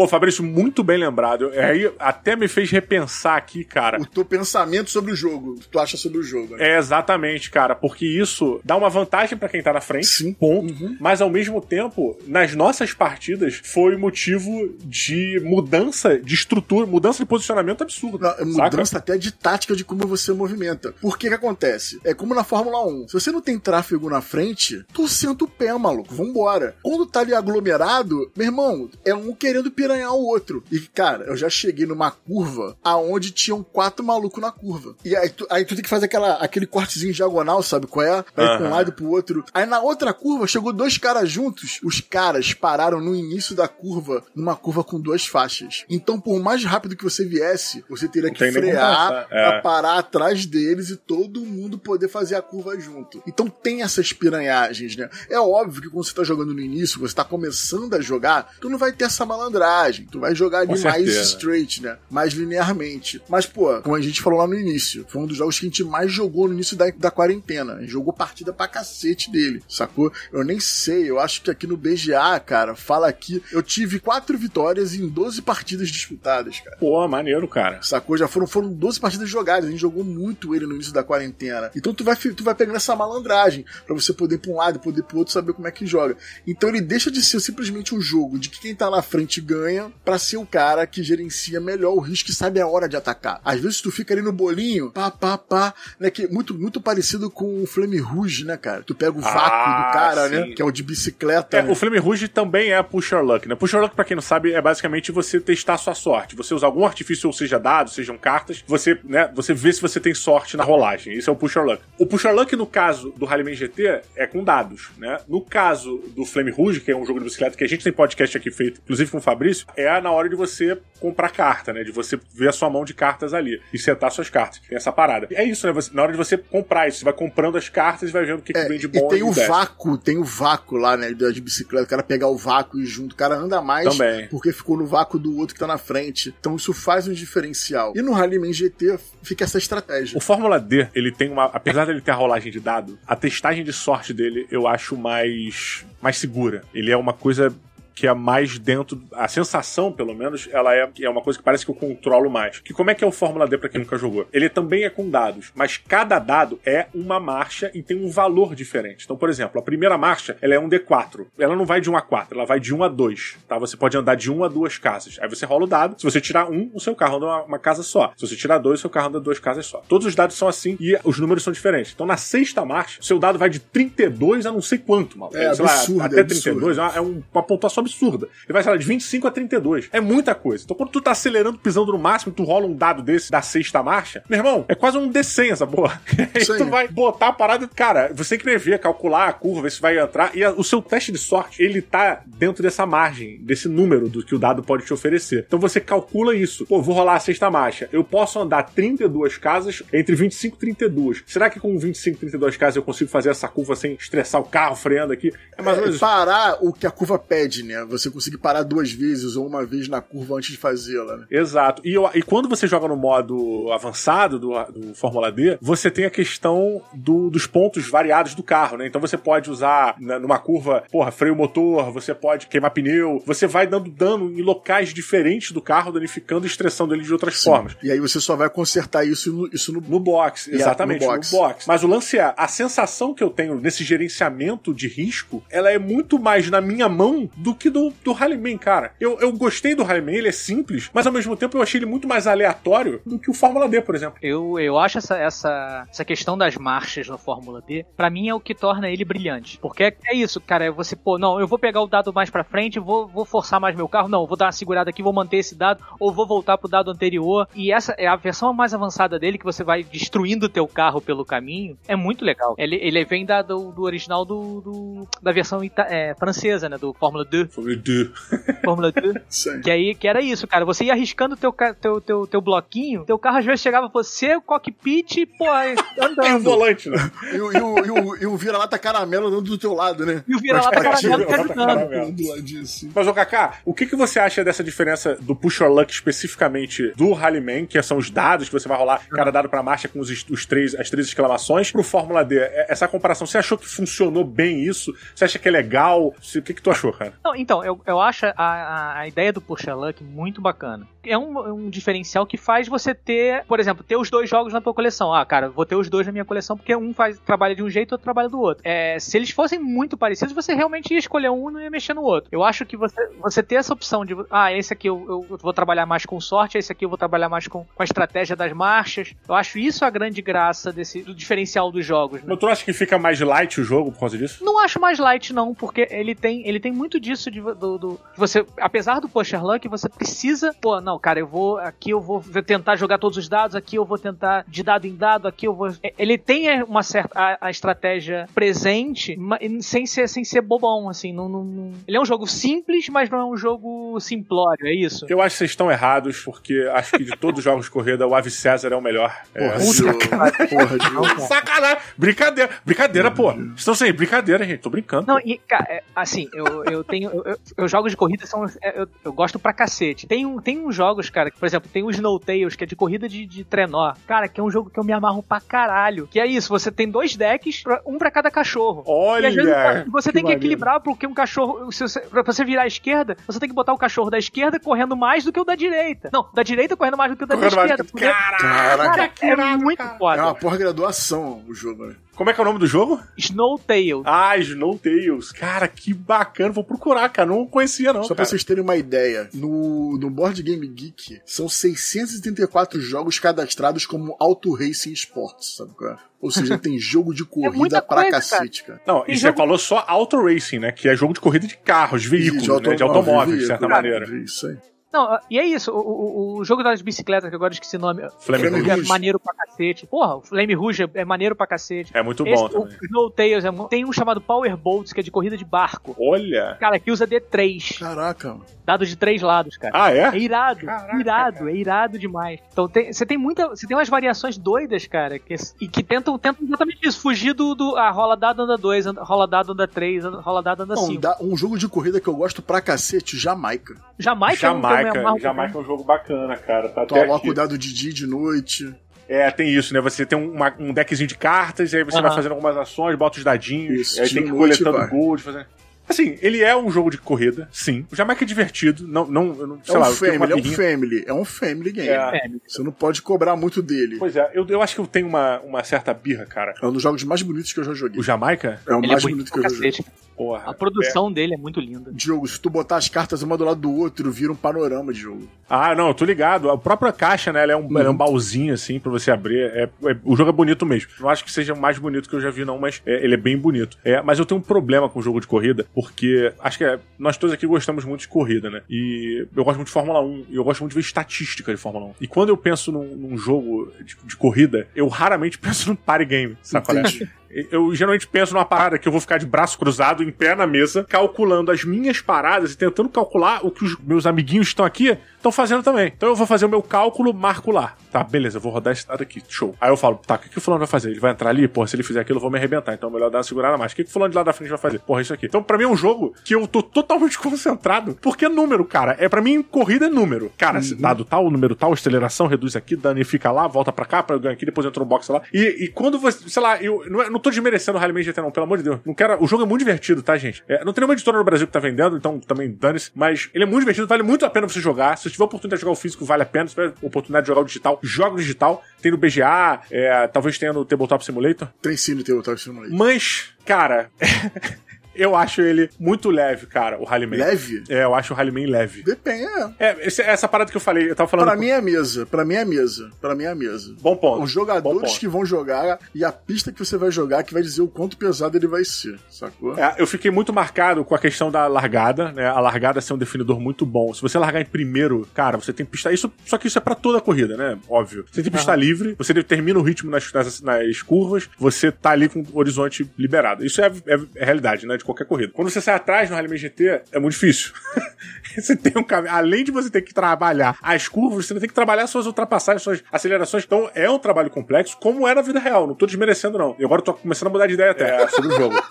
Pô, Fabrício, muito bem lembrado. Aí até me fez repensar aqui, cara. O teu pensamento sobre o jogo, o que tu acha sobre o jogo. Né? É, exatamente, cara, porque isso dá uma vantagem para quem tá na frente, Sim. ponto. Uhum. Mas ao mesmo tempo, nas nossas partidas, foi motivo de mudança de estrutura, mudança de posicionamento absurdo. Não, é mudança até de tática de como você movimenta. Por que que acontece? É como na Fórmula 1. Se você não tem tráfego na frente, tu senta o pé, maluco. Vambora. Quando tá ali aglomerado, meu irmão, é um querendo piranhar o outro. E, cara, eu já cheguei numa curva aonde tinham quatro malucos na curva. E aí tu, aí tu tem que fazer aquela, aquele cortezinho diagonal, sabe qual é? Pra ir pra um lado pro outro. Aí na outra curva chegou dois caras juntos. Os caras pararam no início da curva, numa curva com duas faixas. Então, por mais rápido que você viesse, você teria que frear é. pra parar atrás deles e todo mundo poder fazer a curva junto. Então tem essas piranhagens, né? É óbvio que quando você tá jogando no início, você tá começando a jogar, tu não vai ter essa malandragem. Tu vai jogar ali Com mais certeza. straight, né? Mais linearmente. Mas, pô, como a gente falou lá no início, foi um dos jogos que a gente mais jogou no início da, da quarentena. A gente jogou partida pra cacete dele, sacou? Eu nem sei, eu acho que aqui no BGA, cara, fala aqui, eu tive quatro vitórias em 12 partidas disputadas, cara. Pô, maneiro, cara. Sacou? Já foram, foram 12 partidas jogadas. A gente jogou muito ele no início da quarentena. Então tu vai, tu vai pegando essa malandragem pra você poder pra um lado, poder ir pro outro, saber como é que joga. Então ele deixa de ser simplesmente um jogo de que quem tá na frente ganha pra ser o cara que gerencia melhor o risco e sabe a hora de atacar. Às vezes tu fica ali no bolinho, pá, pá, pá, né? Que é muito, muito parecido com o Flame Rouge, né, cara? Tu pega o vácuo Ah, do cara, sim. né? Que é o de bicicleta. É, né? o Flame Rouge também é Pusher Luck, né? Pusher Luck, pra quem não sabe, é basicamente você testar a sua sorte. Você usa algum artifício, ou seja, dados, sejam cartas, você, né, você vê se você tem sorte na rolagem. Isso é o Pusher Luck. O Pusher Luck, no caso do Rallyman GT, é com dados, né? No caso do Flame Rouge, que é um jogo de bicicleta que a gente tem podcast aqui feito, inclusive com o Fabrício, é na hora de você comprar carta, né? De você ver a sua mão de cartas ali e setar suas cartas. Tem essa parada. É isso, né? Você- na hora de você comprar isso, você vai comprando as cartas e vai vendo o que, que É, vem de e bom tem e o desce. vácuo, tem o vácuo lá, né, de bicicleta, o cara pegar o vácuo e junto, o cara anda mais Também. porque ficou no vácuo do outro que tá na frente. Então isso faz um diferencial. E no Rallyman GT fica essa estratégia. O Fórmula D, ele tem uma. Apesar dele ter a rolagem de dado, a testagem de sorte dele eu acho mais. mais segura. Ele é uma coisa que é mais dentro. A sensação, pelo menos, ela é, é uma coisa que parece que eu controlo mais. Que como é que é o Fórmula D pra quem nunca jogou? Ele também é com dados, mas cada dado é uma marcha e tem um valor diferente. Então, por exemplo, a primeira marcha ela é um D4. Ela não vai de 1 a 4, ela vai de 1 a 2. Tá? Você pode andar de 1 a 2 casas. Aí você rola o dado. Se você tirar um, o seu carro anda uma, uma casa só. Se você tirar dois, o seu carro anda duas casas só. Todos os dados são assim e os números são diferentes. Então, na sexta marcha, o seu dado vai de 32 a não sei quanto, mal. É Sei lá, absurdo, até é absurdo. 32 é uma, é um- uma pontuação absurda. Ele vai, sei lá, de 25 a 32. É muita coisa. Então, quando tu tá acelerando, pisando no máximo, tu rola um dado desse da sexta marcha, meu irmão, é quase um D100 essa porra. Aí [laughs] Isso aí. tu vai botar a parada. Cara, você tem que prever, calcular a curva, ver se vai entrar. E a- o seu teste de sorte, ele tá dentro dessa margem, desse número do que o dado pode te oferecer. Então você calcula isso. Pô, vou rolar a sexta marcha. Eu posso andar 32 casas entre 25 e 32. Será que com 25 e 32 casas eu consigo fazer essa curva sem estressar o carro freando aqui? É mais ou É, menos isso. parar o que a curva pede, né? Você conseguir parar duas vezes ou uma vez na curva antes de fazê-la, né? Exato. E, eu- e quando você joga no modo avançado do, do Fórmula D, você tem a questão do- dos pontos variados do carro, né? Então você pode usar na- numa curva, porra, freio motor, você pode queimar pneu, você vai dando dano em locais diferentes do carro, danificando e estressando ele de outras formas. E aí você só vai consertar isso no, isso no, No box, exatamente, no no box. box. Mas o lance é, a sensação que eu tenho nesse gerenciamento de risco, ela é muito mais na minha mão do que do, do Rallyman, cara. Eu, eu gostei do Rallyman, ele é simples, mas ao mesmo tempo eu achei ele muito mais aleatório do que o Fórmula D, por exemplo. Eu, eu acho essa, essa, essa questão das marchas no Fórmula D, pra mim é o que torna ele brilhante. Porque é, é isso, cara, é você, pô, não, eu vou pegar o dado mais pra frente, vou, vou forçar mais meu carro, não, vou dar uma segurada aqui, vou manter esse dado, ou vou voltar pro dado anterior. E essa é a versão mais avançada dele, que você vai destruindo o teu carro pelo caminho, é muito legal. Ele, ele vem da, do, do original do, do- da versão ita- é, francesa, né, do Fórmula 2, Fórmula D. [laughs] Fórmula 2. Isso aí. Que aí que era isso, cara. Você ia arriscando teu, teu, teu, teu bloquinho, teu carro às vezes chegava você, o cockpit, pô, aí, [laughs] É um andando. volante, né? E, o- e o, e, o, e o vira-lata caramelo andando do teu lado, né? E o vira-lata caramelo te vira-lata ajudando. caramelo. Do ladinho assim. Mas, ô Kaká, o que, que você acha dessa diferença do Push or Luck especificamente do Rallyman, que são os dados que você vai rolar, cada dado pra marcha com os, os três, as três exclamações, pro Fórmula D? É- Essa comparação, você achou que funcionou bem isso? Você acha que é legal? O que, que tu achou, cara? Não, então, eu, eu acho a, a, ideia do Push Luck muito bacana. É um, um diferencial que faz você ter, por exemplo, ter os dois jogos na tua coleção. Ah, cara, vou ter os dois na minha coleção porque um faz trabalha de um jeito e outro trabalha do outro. É, se eles fossem muito parecidos, você realmente ia escolher um e não ia mexer no outro. Eu acho que você, você ter essa opção de, ah, esse aqui eu, eu vou trabalhar mais com sorte, esse aqui eu vou trabalhar mais com, com a estratégia das marchas. Eu acho isso a grande graça desse, do diferencial dos jogos. Né? Mas tu acha que fica mais light o jogo por causa disso? Não acho mais light, não, porque ele tem, ele tem muito disso de, do, do você, apesar do pusher luck, você precisa, pô, não, cara, eu vou aqui eu vou tentar jogar todos os dados, aqui eu vou tentar de dado em dado, aqui eu vou. Ele tem uma certa a, a estratégia presente, sem ser sem ser bobão, assim, não, não, ele é um jogo simples, mas não é um jogo simplório, é isso. Eu acho que vocês estão errados, porque acho que de todos os jogos de corrida, o Ave César é o melhor. Porra, é, sacanagem. Porra, de... sacanagem. Brincadeira. Brincadeira, pô. Estão sem brincadeira, gente. Tô brincando. Não, e, cara, é, assim, eu, eu tenho. Eu, eu, eu jogos de corrida são. É, eu, eu gosto pra cacete. Tem, um, tem uns jogos, cara, que, por exemplo, tem o Snow Tales, que é de corrida de, de trenó. Cara, que é um jogo que eu me amarro pra caralho. Que é isso, você tem dois decks, um pra cada cachorro. Olha! E às vezes você que tem que equilibrar, porque um cachorro. Se você, pra você virar à esquerda, você tem que botar o cachorro da esquerda correndo mais do que o da direita. Não, da direita correndo mais do que o da esquerda. Porque, Caraca, cara, é muito cara. foda. É uma porra graduação o jogo, né? Como é que é o nome do jogo? Snow Tales. Ah, Snow Tales. Cara, que bacana. Vou procurar, cara. Não conhecia, não. Só cara. pra vocês terem uma ideia, no, no Board Game Geek são 674 jogos cadastrados como Auto Racing Sports, sabe qual é? Ou seja, tem [laughs] jogo de corrida é pra coisa, cacete, cara. Não, e você falou só Auto Racing, né? Que é jogo de corrida de carros, veículos, de, né? de automóveis, de certa cara, maneira. Isso aí. Não, e é isso, o, o, o, jogo das bicicletas, que agora esqueci o nome. Flame Rouge. É maneiro pra cacete. Porra, o Flame Rouge é, é maneiro pra cacete. É muito Esse, bom também. O Snow Tales é, tem um chamado Power Boats, que é de corrida de barco. Olha! Cara, que usa D3. Caraca. Dado de três lados, cara. Ah, é? É irado. Caraca, irado, cara. é irado demais. Então você tem muita. Você tem umas variações doidas, cara, que, e que tentam, tentam exatamente isso, fugir do, do a rola dado anda 2, rola dado anda 3, rola dado anda 5. Um, um jogo de corrida que eu gosto pra cacete, Jamaica. Jamaica, Jamaica, é um, Jamaica é um jogo bacana, cara. Tá tu aloca o dado de dia e de noite. É, tem isso, né? Você tem uma, um deckzinho de cartas, e aí você uhum. vai fazendo algumas ações, bota os dadinhos, isso, aí tem que ir coletando gold, fazendo. Assim, ele é um jogo de corrida, sim. O Jamaica é divertido, não, não, não sei é um lá, family, é um family, é um family game. É. Você não pode cobrar muito dele. Pois é, eu, eu acho que eu tenho uma, uma certa birra, cara. É um dos jogos mais bonitos que eu já joguei. O Jamaica? É o ele mais é bonito que eu já joguei. Porra, a produção é. dele é muito linda. Diogo, se tu botar as cartas uma do lado do outro, vira um panorama de jogo. Ah, não, eu tô ligado. A própria caixa, né? Ela é um, uhum. ela é um baúzinho, assim, pra você abrir. É, é, o jogo é bonito mesmo. Não acho que seja o mais bonito que eu já vi, não, mas é, ele é bem bonito. É, mas eu tenho um problema com o jogo de corrida, porque acho que é, nós todos aqui gostamos muito de corrida, né? E eu gosto muito de Fórmula 1, e eu gosto muito de ver estatística de Fórmula 1. E quando eu penso num, num jogo de, de, corrida, eu raramente [laughs] penso num party game, sabe qual é? Eu geralmente penso numa parada que eu vou ficar de braço cruzado, em pé na mesa, calculando as minhas paradas e tentando calcular o que os meus amiguinhos estão aqui estão fazendo também. Então eu vou fazer o meu cálculo, marco lá. Tá, beleza, eu vou rodar esse dado aqui. Show. Aí eu falo, tá, o que, que o fulano vai fazer? Ele vai entrar ali? Porra, se ele fizer aquilo, eu vou me arrebentar. Então é melhor dar uma segurada mais. O que, que o fulano de lá da frente vai fazer? Porra, isso aqui. Então, pra mim é um jogo que eu tô totalmente [laughs] concentrado. Porque é número, cara. É para mim, corrida é número. Cara, uhum. dado tal, número tal, aceleração, reduz aqui, danifica lá, volta pra cá, pra eu ganhar aqui, depois entra no box lá. E, e quando você, sei lá, eu não, é, não tô desmerecendo o Rally GT, não, pelo amor de Deus. Não quero. O jogo é muito divertido, tá, gente? É, não tem nenhuma editora no Brasil que tá vendendo, então também dane-se. Mas ele é muito divertido, vale muito a pena você jogar. Se você tiver a oportunidade de jogar o físico, vale a pena. Se tiver a oportunidade de jogar o digital, joga o digital. Tem no BGA, é, talvez tenha no Tabletop Simulator. Tem sim no Tabletop Simulator. Mas, cara. [laughs] Eu acho ele muito leve, cara, o Rallyman. Leve? É, eu acho o Rallyman leve. Depende, é. É, esse, essa parada que eu falei, eu tava falando. Pra com... mim é mesa. Pra mim é mesa. Pra mim é mesa. Bom ponto. Os jogadores que vão jogar e a pista que você vai jogar que vai dizer o quanto pesado ele vai ser, sacou? É, eu fiquei muito marcado com a questão da largada, né? A largada ser um definidor muito bom. Se você largar em primeiro, cara, você tem pista. Isso, só que isso é pra toda a corrida, né? Óbvio. Você tem pista uhum. livre, você determina o ritmo nas, nas, nas, curvas, você tá ali com o horizonte liberado. Isso é, é, é realidade, né? De qualquer corrida. Quando você sai atrás no Rally GT, é muito difícil. [laughs] você tem um caminho. Além de você ter que trabalhar as curvas, você tem que trabalhar suas ultrapassagens, suas acelerações. Então é um trabalho complexo, como é na vida real. Não tô desmerecendo, não. E agora eu tô começando a mudar de ideia até é, sobre o jogo. [laughs]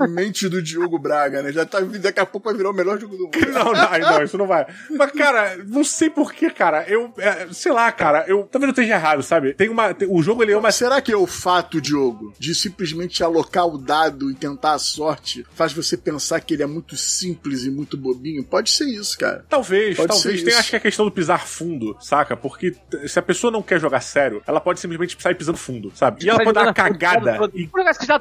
A mente do Diogo Braga, né? Já tá, daqui a pouco vai virar o melhor jogo do mundo. [laughs] Não, não, não, isso não vai. Mas, cara, não sei porquê, cara. Eu, é, sei lá, cara, eu talvez eu esteja errado, sabe? Tem uma. tem- o jogo ele é uma. Será que é o fato, Diogo, de simplesmente alocar o dado e tentar sorte faz você pensar que ele é muito simples e muito bobinho? Pode ser isso, cara. Talvez, Pode talvez. Tem, isso. acho que é a questão do pisar fundo, saca? Porque se a pessoa não quer jogar sério, ela pode simplesmente sair pisando fundo, sabe? E ela pode dar uma cagada. todo, E,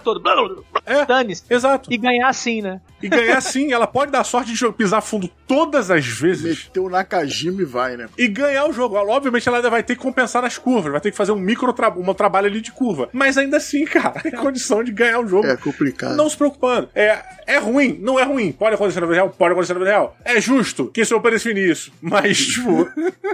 todo. Blá, blá, blá, é, Dane-se. exato. E ganhar assim, né? E ganhar sim, ela pode dar sorte de pisar fundo todas as vezes. Meteu o Nakajima e vai, né? e ganhar o jogo. Obviamente ela ainda vai ter que compensar as curvas, vai ter que fazer um micro tra um trabalho ali de curva. Mas ainda assim, [laughs] cara, tem condição de ganhar o jogo. É complicado. Não se preocupando. É, é ruim, não é ruim. Pode acontecer na vida real? Pode acontecer na vida real. É justo que esse Open define isso. Mas, tipo,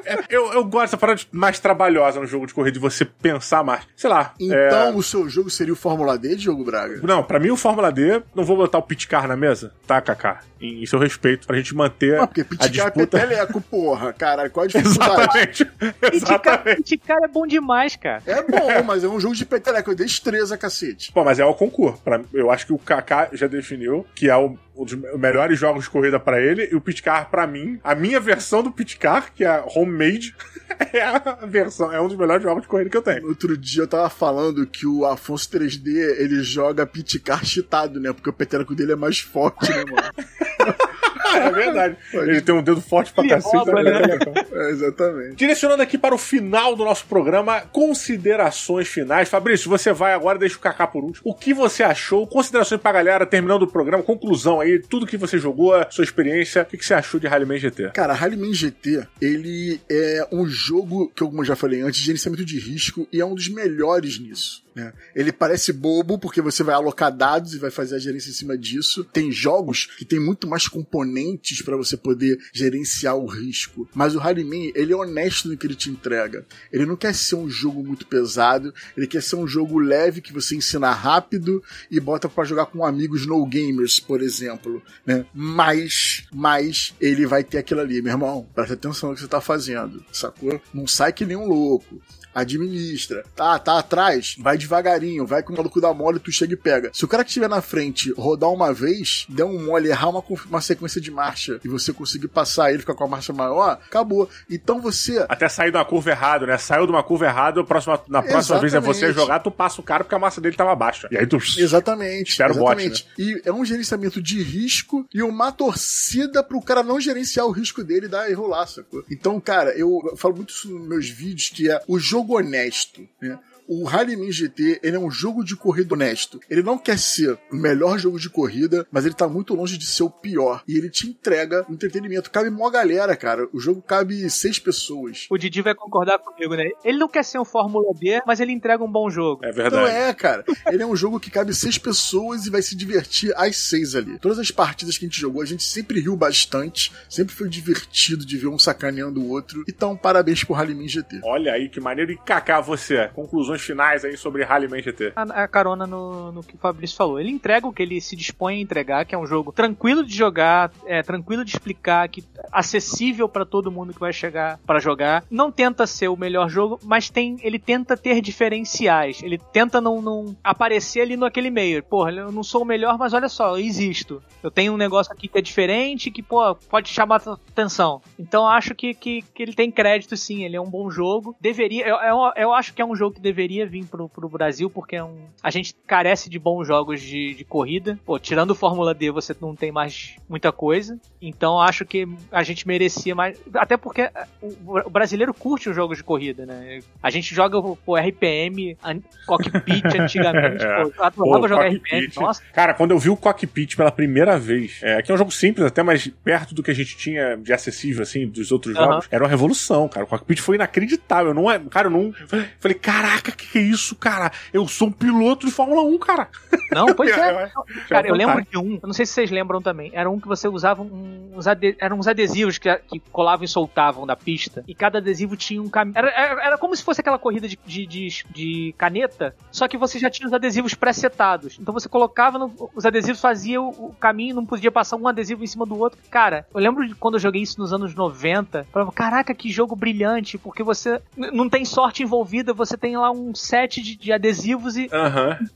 é- eu, eu gosto dessa parada mais trabalhosa no jogo de corrida, de você pensar mais. Sei lá. Então é, o seu jogo seria o Fórmula D, Diogo Braga? Não, pra mim o Fórmula D, não vou botar o pit car na mesa, tá, Kaká? Em, em seu respeito, pra gente manter Ah, porque a Pitcar é disputa. peteleco, porra, cara. Qual a [laughs] dificuldade? Exatamente. Exatamente. Esse cara é bom demais, cara. É bom, mas é um jogo de peteleco, é destreza, cacete. Pô, mas é o concurso. Pra- Eu acho que o Kaká já definiu que é o- um dos melhores jogos de corrida pra ele e o Pitcar pra mim, a minha versão do Pitcar, que é homemade, [laughs] é a versão, é um dos melhores jogos de corrida que eu tenho. Outro dia eu tava falando que o Afonso 3D, ele joga Pitcar cheatado, né? Porque o peteleco dele é mais forte, né, mano? [laughs] [laughs] É verdade. Ele tem um dedo forte pra cacete. né? né? [laughs] É, exatamente. Direcionando aqui para o final do nosso programa, considerações finais. Fabrício, você vai agora, deixa o Kaká por último. O que você achou? Considerações pra galera, terminando o programa, conclusão aí, tudo que você jogou, sua experiência, o que que você achou de Rallyman GT? Cara, Rallyman GT, ele é um jogo que, como eu já falei antes, de gerenciamento de risco e é um dos melhores nisso. Né? Ele parece bobo porque você vai alocar dados e vai fazer a gerência em cima disso. Tem jogos que tem muito mais componentes para você poder gerenciar o risco. Mas o Rallyman, ele é honesto no que ele te entrega. Ele não quer ser um jogo muito pesado, ele quer ser um jogo leve que você ensina rápido e bota para jogar com amigos no gamers, por exemplo, né? Mas, mas ele vai ter aquilo ali, meu irmão. Presta atenção no que você tá fazendo, sacou? Não sai que nem um louco. Administra. Tá, tá atrás. Vai devagarinho. Vai com o maluco da mole, tu chega e pega. Se o cara que estiver na frente rodar uma vez, der um mole, errar uma, uma sequência de marcha e você conseguir passar ele, ficar com a marcha maior, acabou. Então você Até sair de uma curva errada, né? Saiu de uma curva errada, próxima, na próxima vez é você Exatamente. jogar, tu passa o cara porque a massa dele tava baixa. E aí tu. Exatamente. Espera o bot, exatamente. E é um gerenciamento de risco e uma torcida pro cara não gerenciar o risco dele e dar e rolar, sacou? Então, cara, eu falo muito isso nos meus vídeos, que é o jogo honesto, né? O Rallyman GT, ele é um jogo de corrida honesto. Ele não quer ser o melhor jogo de corrida, mas ele tá muito longe de ser o pior. E ele te entrega entretenimento. Cabe mó galera, cara. O jogo cabe seis pessoas. O Didi vai concordar comigo, né? Ele não quer ser um Fórmula D, mas ele entrega um bom jogo. É verdade. é, cara. Ele é um jogo que cabe seis pessoas e vai se divertir às seis ali. Todas as partidas que a gente jogou, a gente sempre riu bastante. Sempre foi divertido de ver um sacaneando o outro. Então, parabéns pro Rallyman GT. Olha aí que maneiro. E Kaká, você, conclusões finais aí sobre Rallyman GT. a, a carona no, no que o Fabrício falou. Ele entrega o que ele se dispõe a entregar, que é um jogo tranquilo de jogar, é tranquilo de explicar, que acessível pra todo mundo que vai chegar pra jogar. Não tenta ser o melhor jogo, mas tem, ele tenta ter diferenciais. Ele tenta não, não aparecer ali no aquele meio. Porra, eu não sou o melhor, mas olha só, eu existo. Eu tenho um negócio aqui que é diferente, que pô, pode chamar atenção. Então acho que, que, que ele tem crédito sim, ele é um bom jogo. Deveria, eu, eu, eu acho que é um jogo que deveria vir pro, pro Brasil, porque é um, a gente carece de bons jogos de, de corrida. Pô, tirando o Fórmula D, você não tem mais muita coisa. Então acho que a gente merecia mais. Até porque é, o, o brasileiro curte os jogos de corrida, né? A gente joga pô, RPM, an- cockpit [laughs] antigamente. É. Pô, eu adorava Pô, jogar Cockpit. RPM. Nossa, Cara, quando eu vi o Cockpit pela primeira vez, é, que é um jogo simples, até mais perto do que a gente tinha de acessível, assim, dos outros jogos, era uma revolução, cara. O Cockpit foi inacreditável. Eu Não é, cara, eu não. Falei, caraca, que que é isso, cara? Eu sou um piloto de Fórmula 1, cara. não, pois é. [laughs] Eu acho- Cara, eu lembro de um, eu não sei se vocês lembram também. Era um que você usava uns, ade- eram uns adesivos que, que colavam e soltavam da pista. E cada adesivo tinha um caminho. Era, era, era como se fosse aquela corrida de, de, de- de caneta, só que você já tinha os adesivos pré-setados. Então você colocava, no- os adesivos faziam o, o caminho, não podia passar um adesivo em cima do outro. Cara, eu lembro de quando eu joguei isso nos anos 90. Eu falava, caraca, que jogo brilhante, porque você não tem sorte envolvida, você tem lá um set de, de adesivos e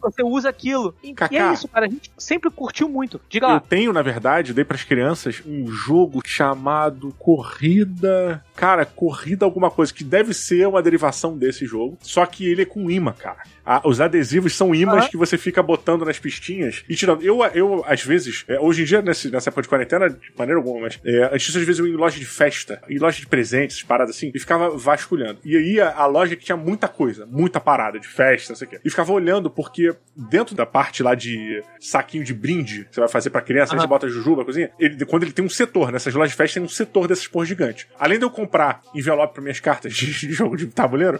você usa aquilo. E, Kaká. e é isso, cara. A gente sempre curtiu muito. Diga Eu lá. tenho, na verdade, dei pras crianças um jogo chamado Corrida. Cara, Corrida alguma coisa, que deve ser uma derivação desse jogo. Só que ele é com imã, cara. Ah, os adesivos são imãs Aham. que você fica botando nas pistinhas e tirando. Eu, eu às vezes, é, hoje em dia, nesse, nessa época de quarentena, de maneira alguma, mas é, antes, às vezes eu ia em loja de festa, em loja de presentes, paradas assim, e ficava vasculhando. E aí a, a loja que tinha muita coisa, muita parada de festa, não sei o quê. E ficava olhando, porque dentro da parte lá de saquinho de brinde, que você vai fazer pra criança, você bota jujuba, coisinha, ele, quando ele tem um setor, nessas lojas de festa tem um setor dessas porra gigante. Além de eu comprar envelope pra minhas cartas de, jogo de tabuleiro,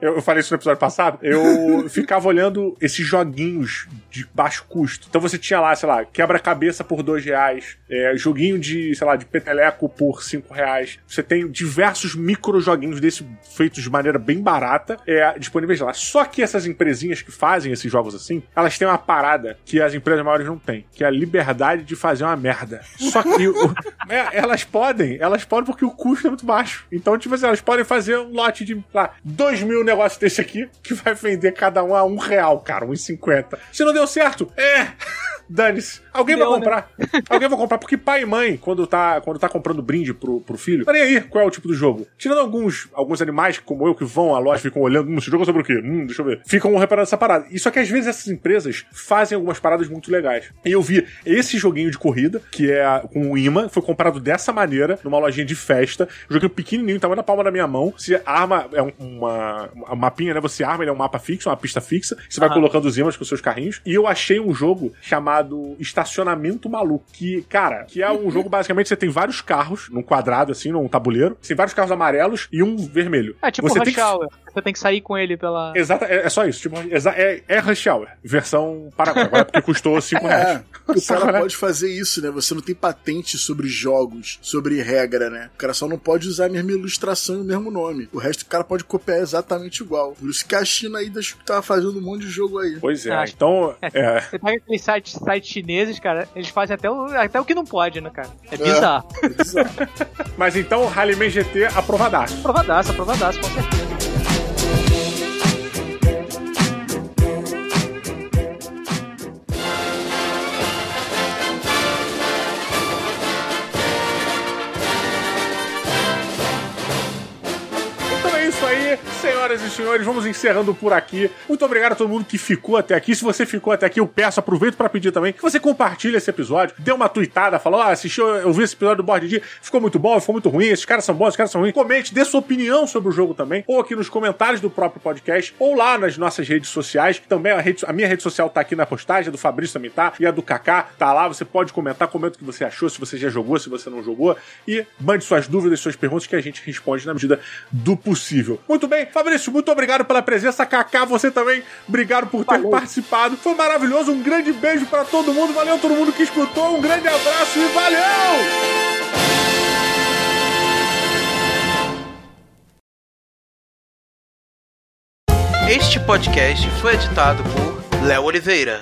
eu, [laughs] eu falei isso no episódio passado, eu ficava olhando esses joguinhos de baixo custo. Então você tinha lá, sei lá, quebra-cabeça por dois reais, é, joguinho de, sei lá, de peteleco por cinco reais. Você tem diversos micro joguinhos desses feitos de maneira bem barata é, disponíveis lá. Só que essas empresinhas que fazem esses jogos assim, elas têm uma parada que as empresas maiores não têm, que é a liberdade de fazer uma merda. Só que o- [laughs] é, elas podem, elas podem porque o custo é muito baixo. Então, tipo assim, elas podem fazer um lote de, lá, dois mil negócios desse aqui, que vai vender cada um a um real, cara, e cinquenta. Se não deu certo, é... [laughs] Dane-se. Alguém Deu, vai né? comprar. [laughs] Alguém vai comprar, porque pai e mãe, quando tá, quando tá comprando brinde pro, pro filho, tá nem aí qual é o tipo do jogo. Tirando alguns, alguns animais, como eu, que vão à loja, ficam olhando, hum, esse jogo é sobre o quê? Hum, deixa eu ver. Ficam reparando essa parada. E só que às vezes essas empresas fazem algumas paradas muito legais. E eu vi esse joguinho de corrida, que é com o imã, foi comprado dessa maneira, numa lojinha de festa. Joguinho pequenininho, tamanho da palma da minha mão. Você arma, é um- uma, uma mapinha, né? Você arma, ele é um mapa fixo, uma pista fixa. Você vai colocando os imãs com seus carrinhos. E eu achei um jogo chamado Estacionamento Maluco. Que, cara, que é um jogo basicamente você tem vários carros num quadrado, assim, num tabuleiro. Você tem vários carros amarelos e um vermelho. É tipo você Rush tem que Hour. Você tem que sair com ele pela. Exata, é, é só isso. Tipo, é, é Rush Hour, versão Paraguai. Agora porque custou 5 [laughs] reais. É, o Sabe, cara né? pode fazer isso, né? Você não tem patente sobre jogos, sobre regra, né? O cara só não pode usar a mesma ilustração e o mesmo nome. O resto o cara pode copiar exatamente igual. Por isso que a China aí deixa que tava fazendo um monte de jogo aí. Pois é, então. É, Você pega aqueles sites, sites chineses, cara, eles fazem até o, até o que não pode, né, cara? É bizarro. É bizarro. mas então, Rallyman GT aprovadaço. Aprovadaço, aprovadaço, com certeza. Senhores, vamos encerrando por aqui. Muito obrigado a todo mundo que ficou até aqui. Se você ficou até aqui, eu peço, aproveito para pedir também que você compartilhe esse episódio, dê uma tweetada, falou, ah, assistiu, eu vi esse episódio do Board ficou muito bom, ficou muito ruim, esses caras são bons, esses caras são ruins. Comente, dê sua opinião sobre o jogo também, ou aqui nos comentários do próprio podcast, ou lá nas nossas redes sociais. Também a, rede- a minha rede social tá aqui na postagem, a do Fabrício também tá, e a do Kaká tá lá. Você pode comentar, comenta o que você achou, se você já jogou, se você não jogou, e mande suas dúvidas, suas perguntas que a gente responde na medida do possível. Muito bem, Fabrício, muito obrigado pela presença. Kaká, você também, obrigado por ter Valeu. participado. Foi maravilhoso. Um grande beijo pra todo mundo. Valeu todo mundo que escutou. Um grande abraço e valeu! Este podcast foi editado por Léo Oliveira.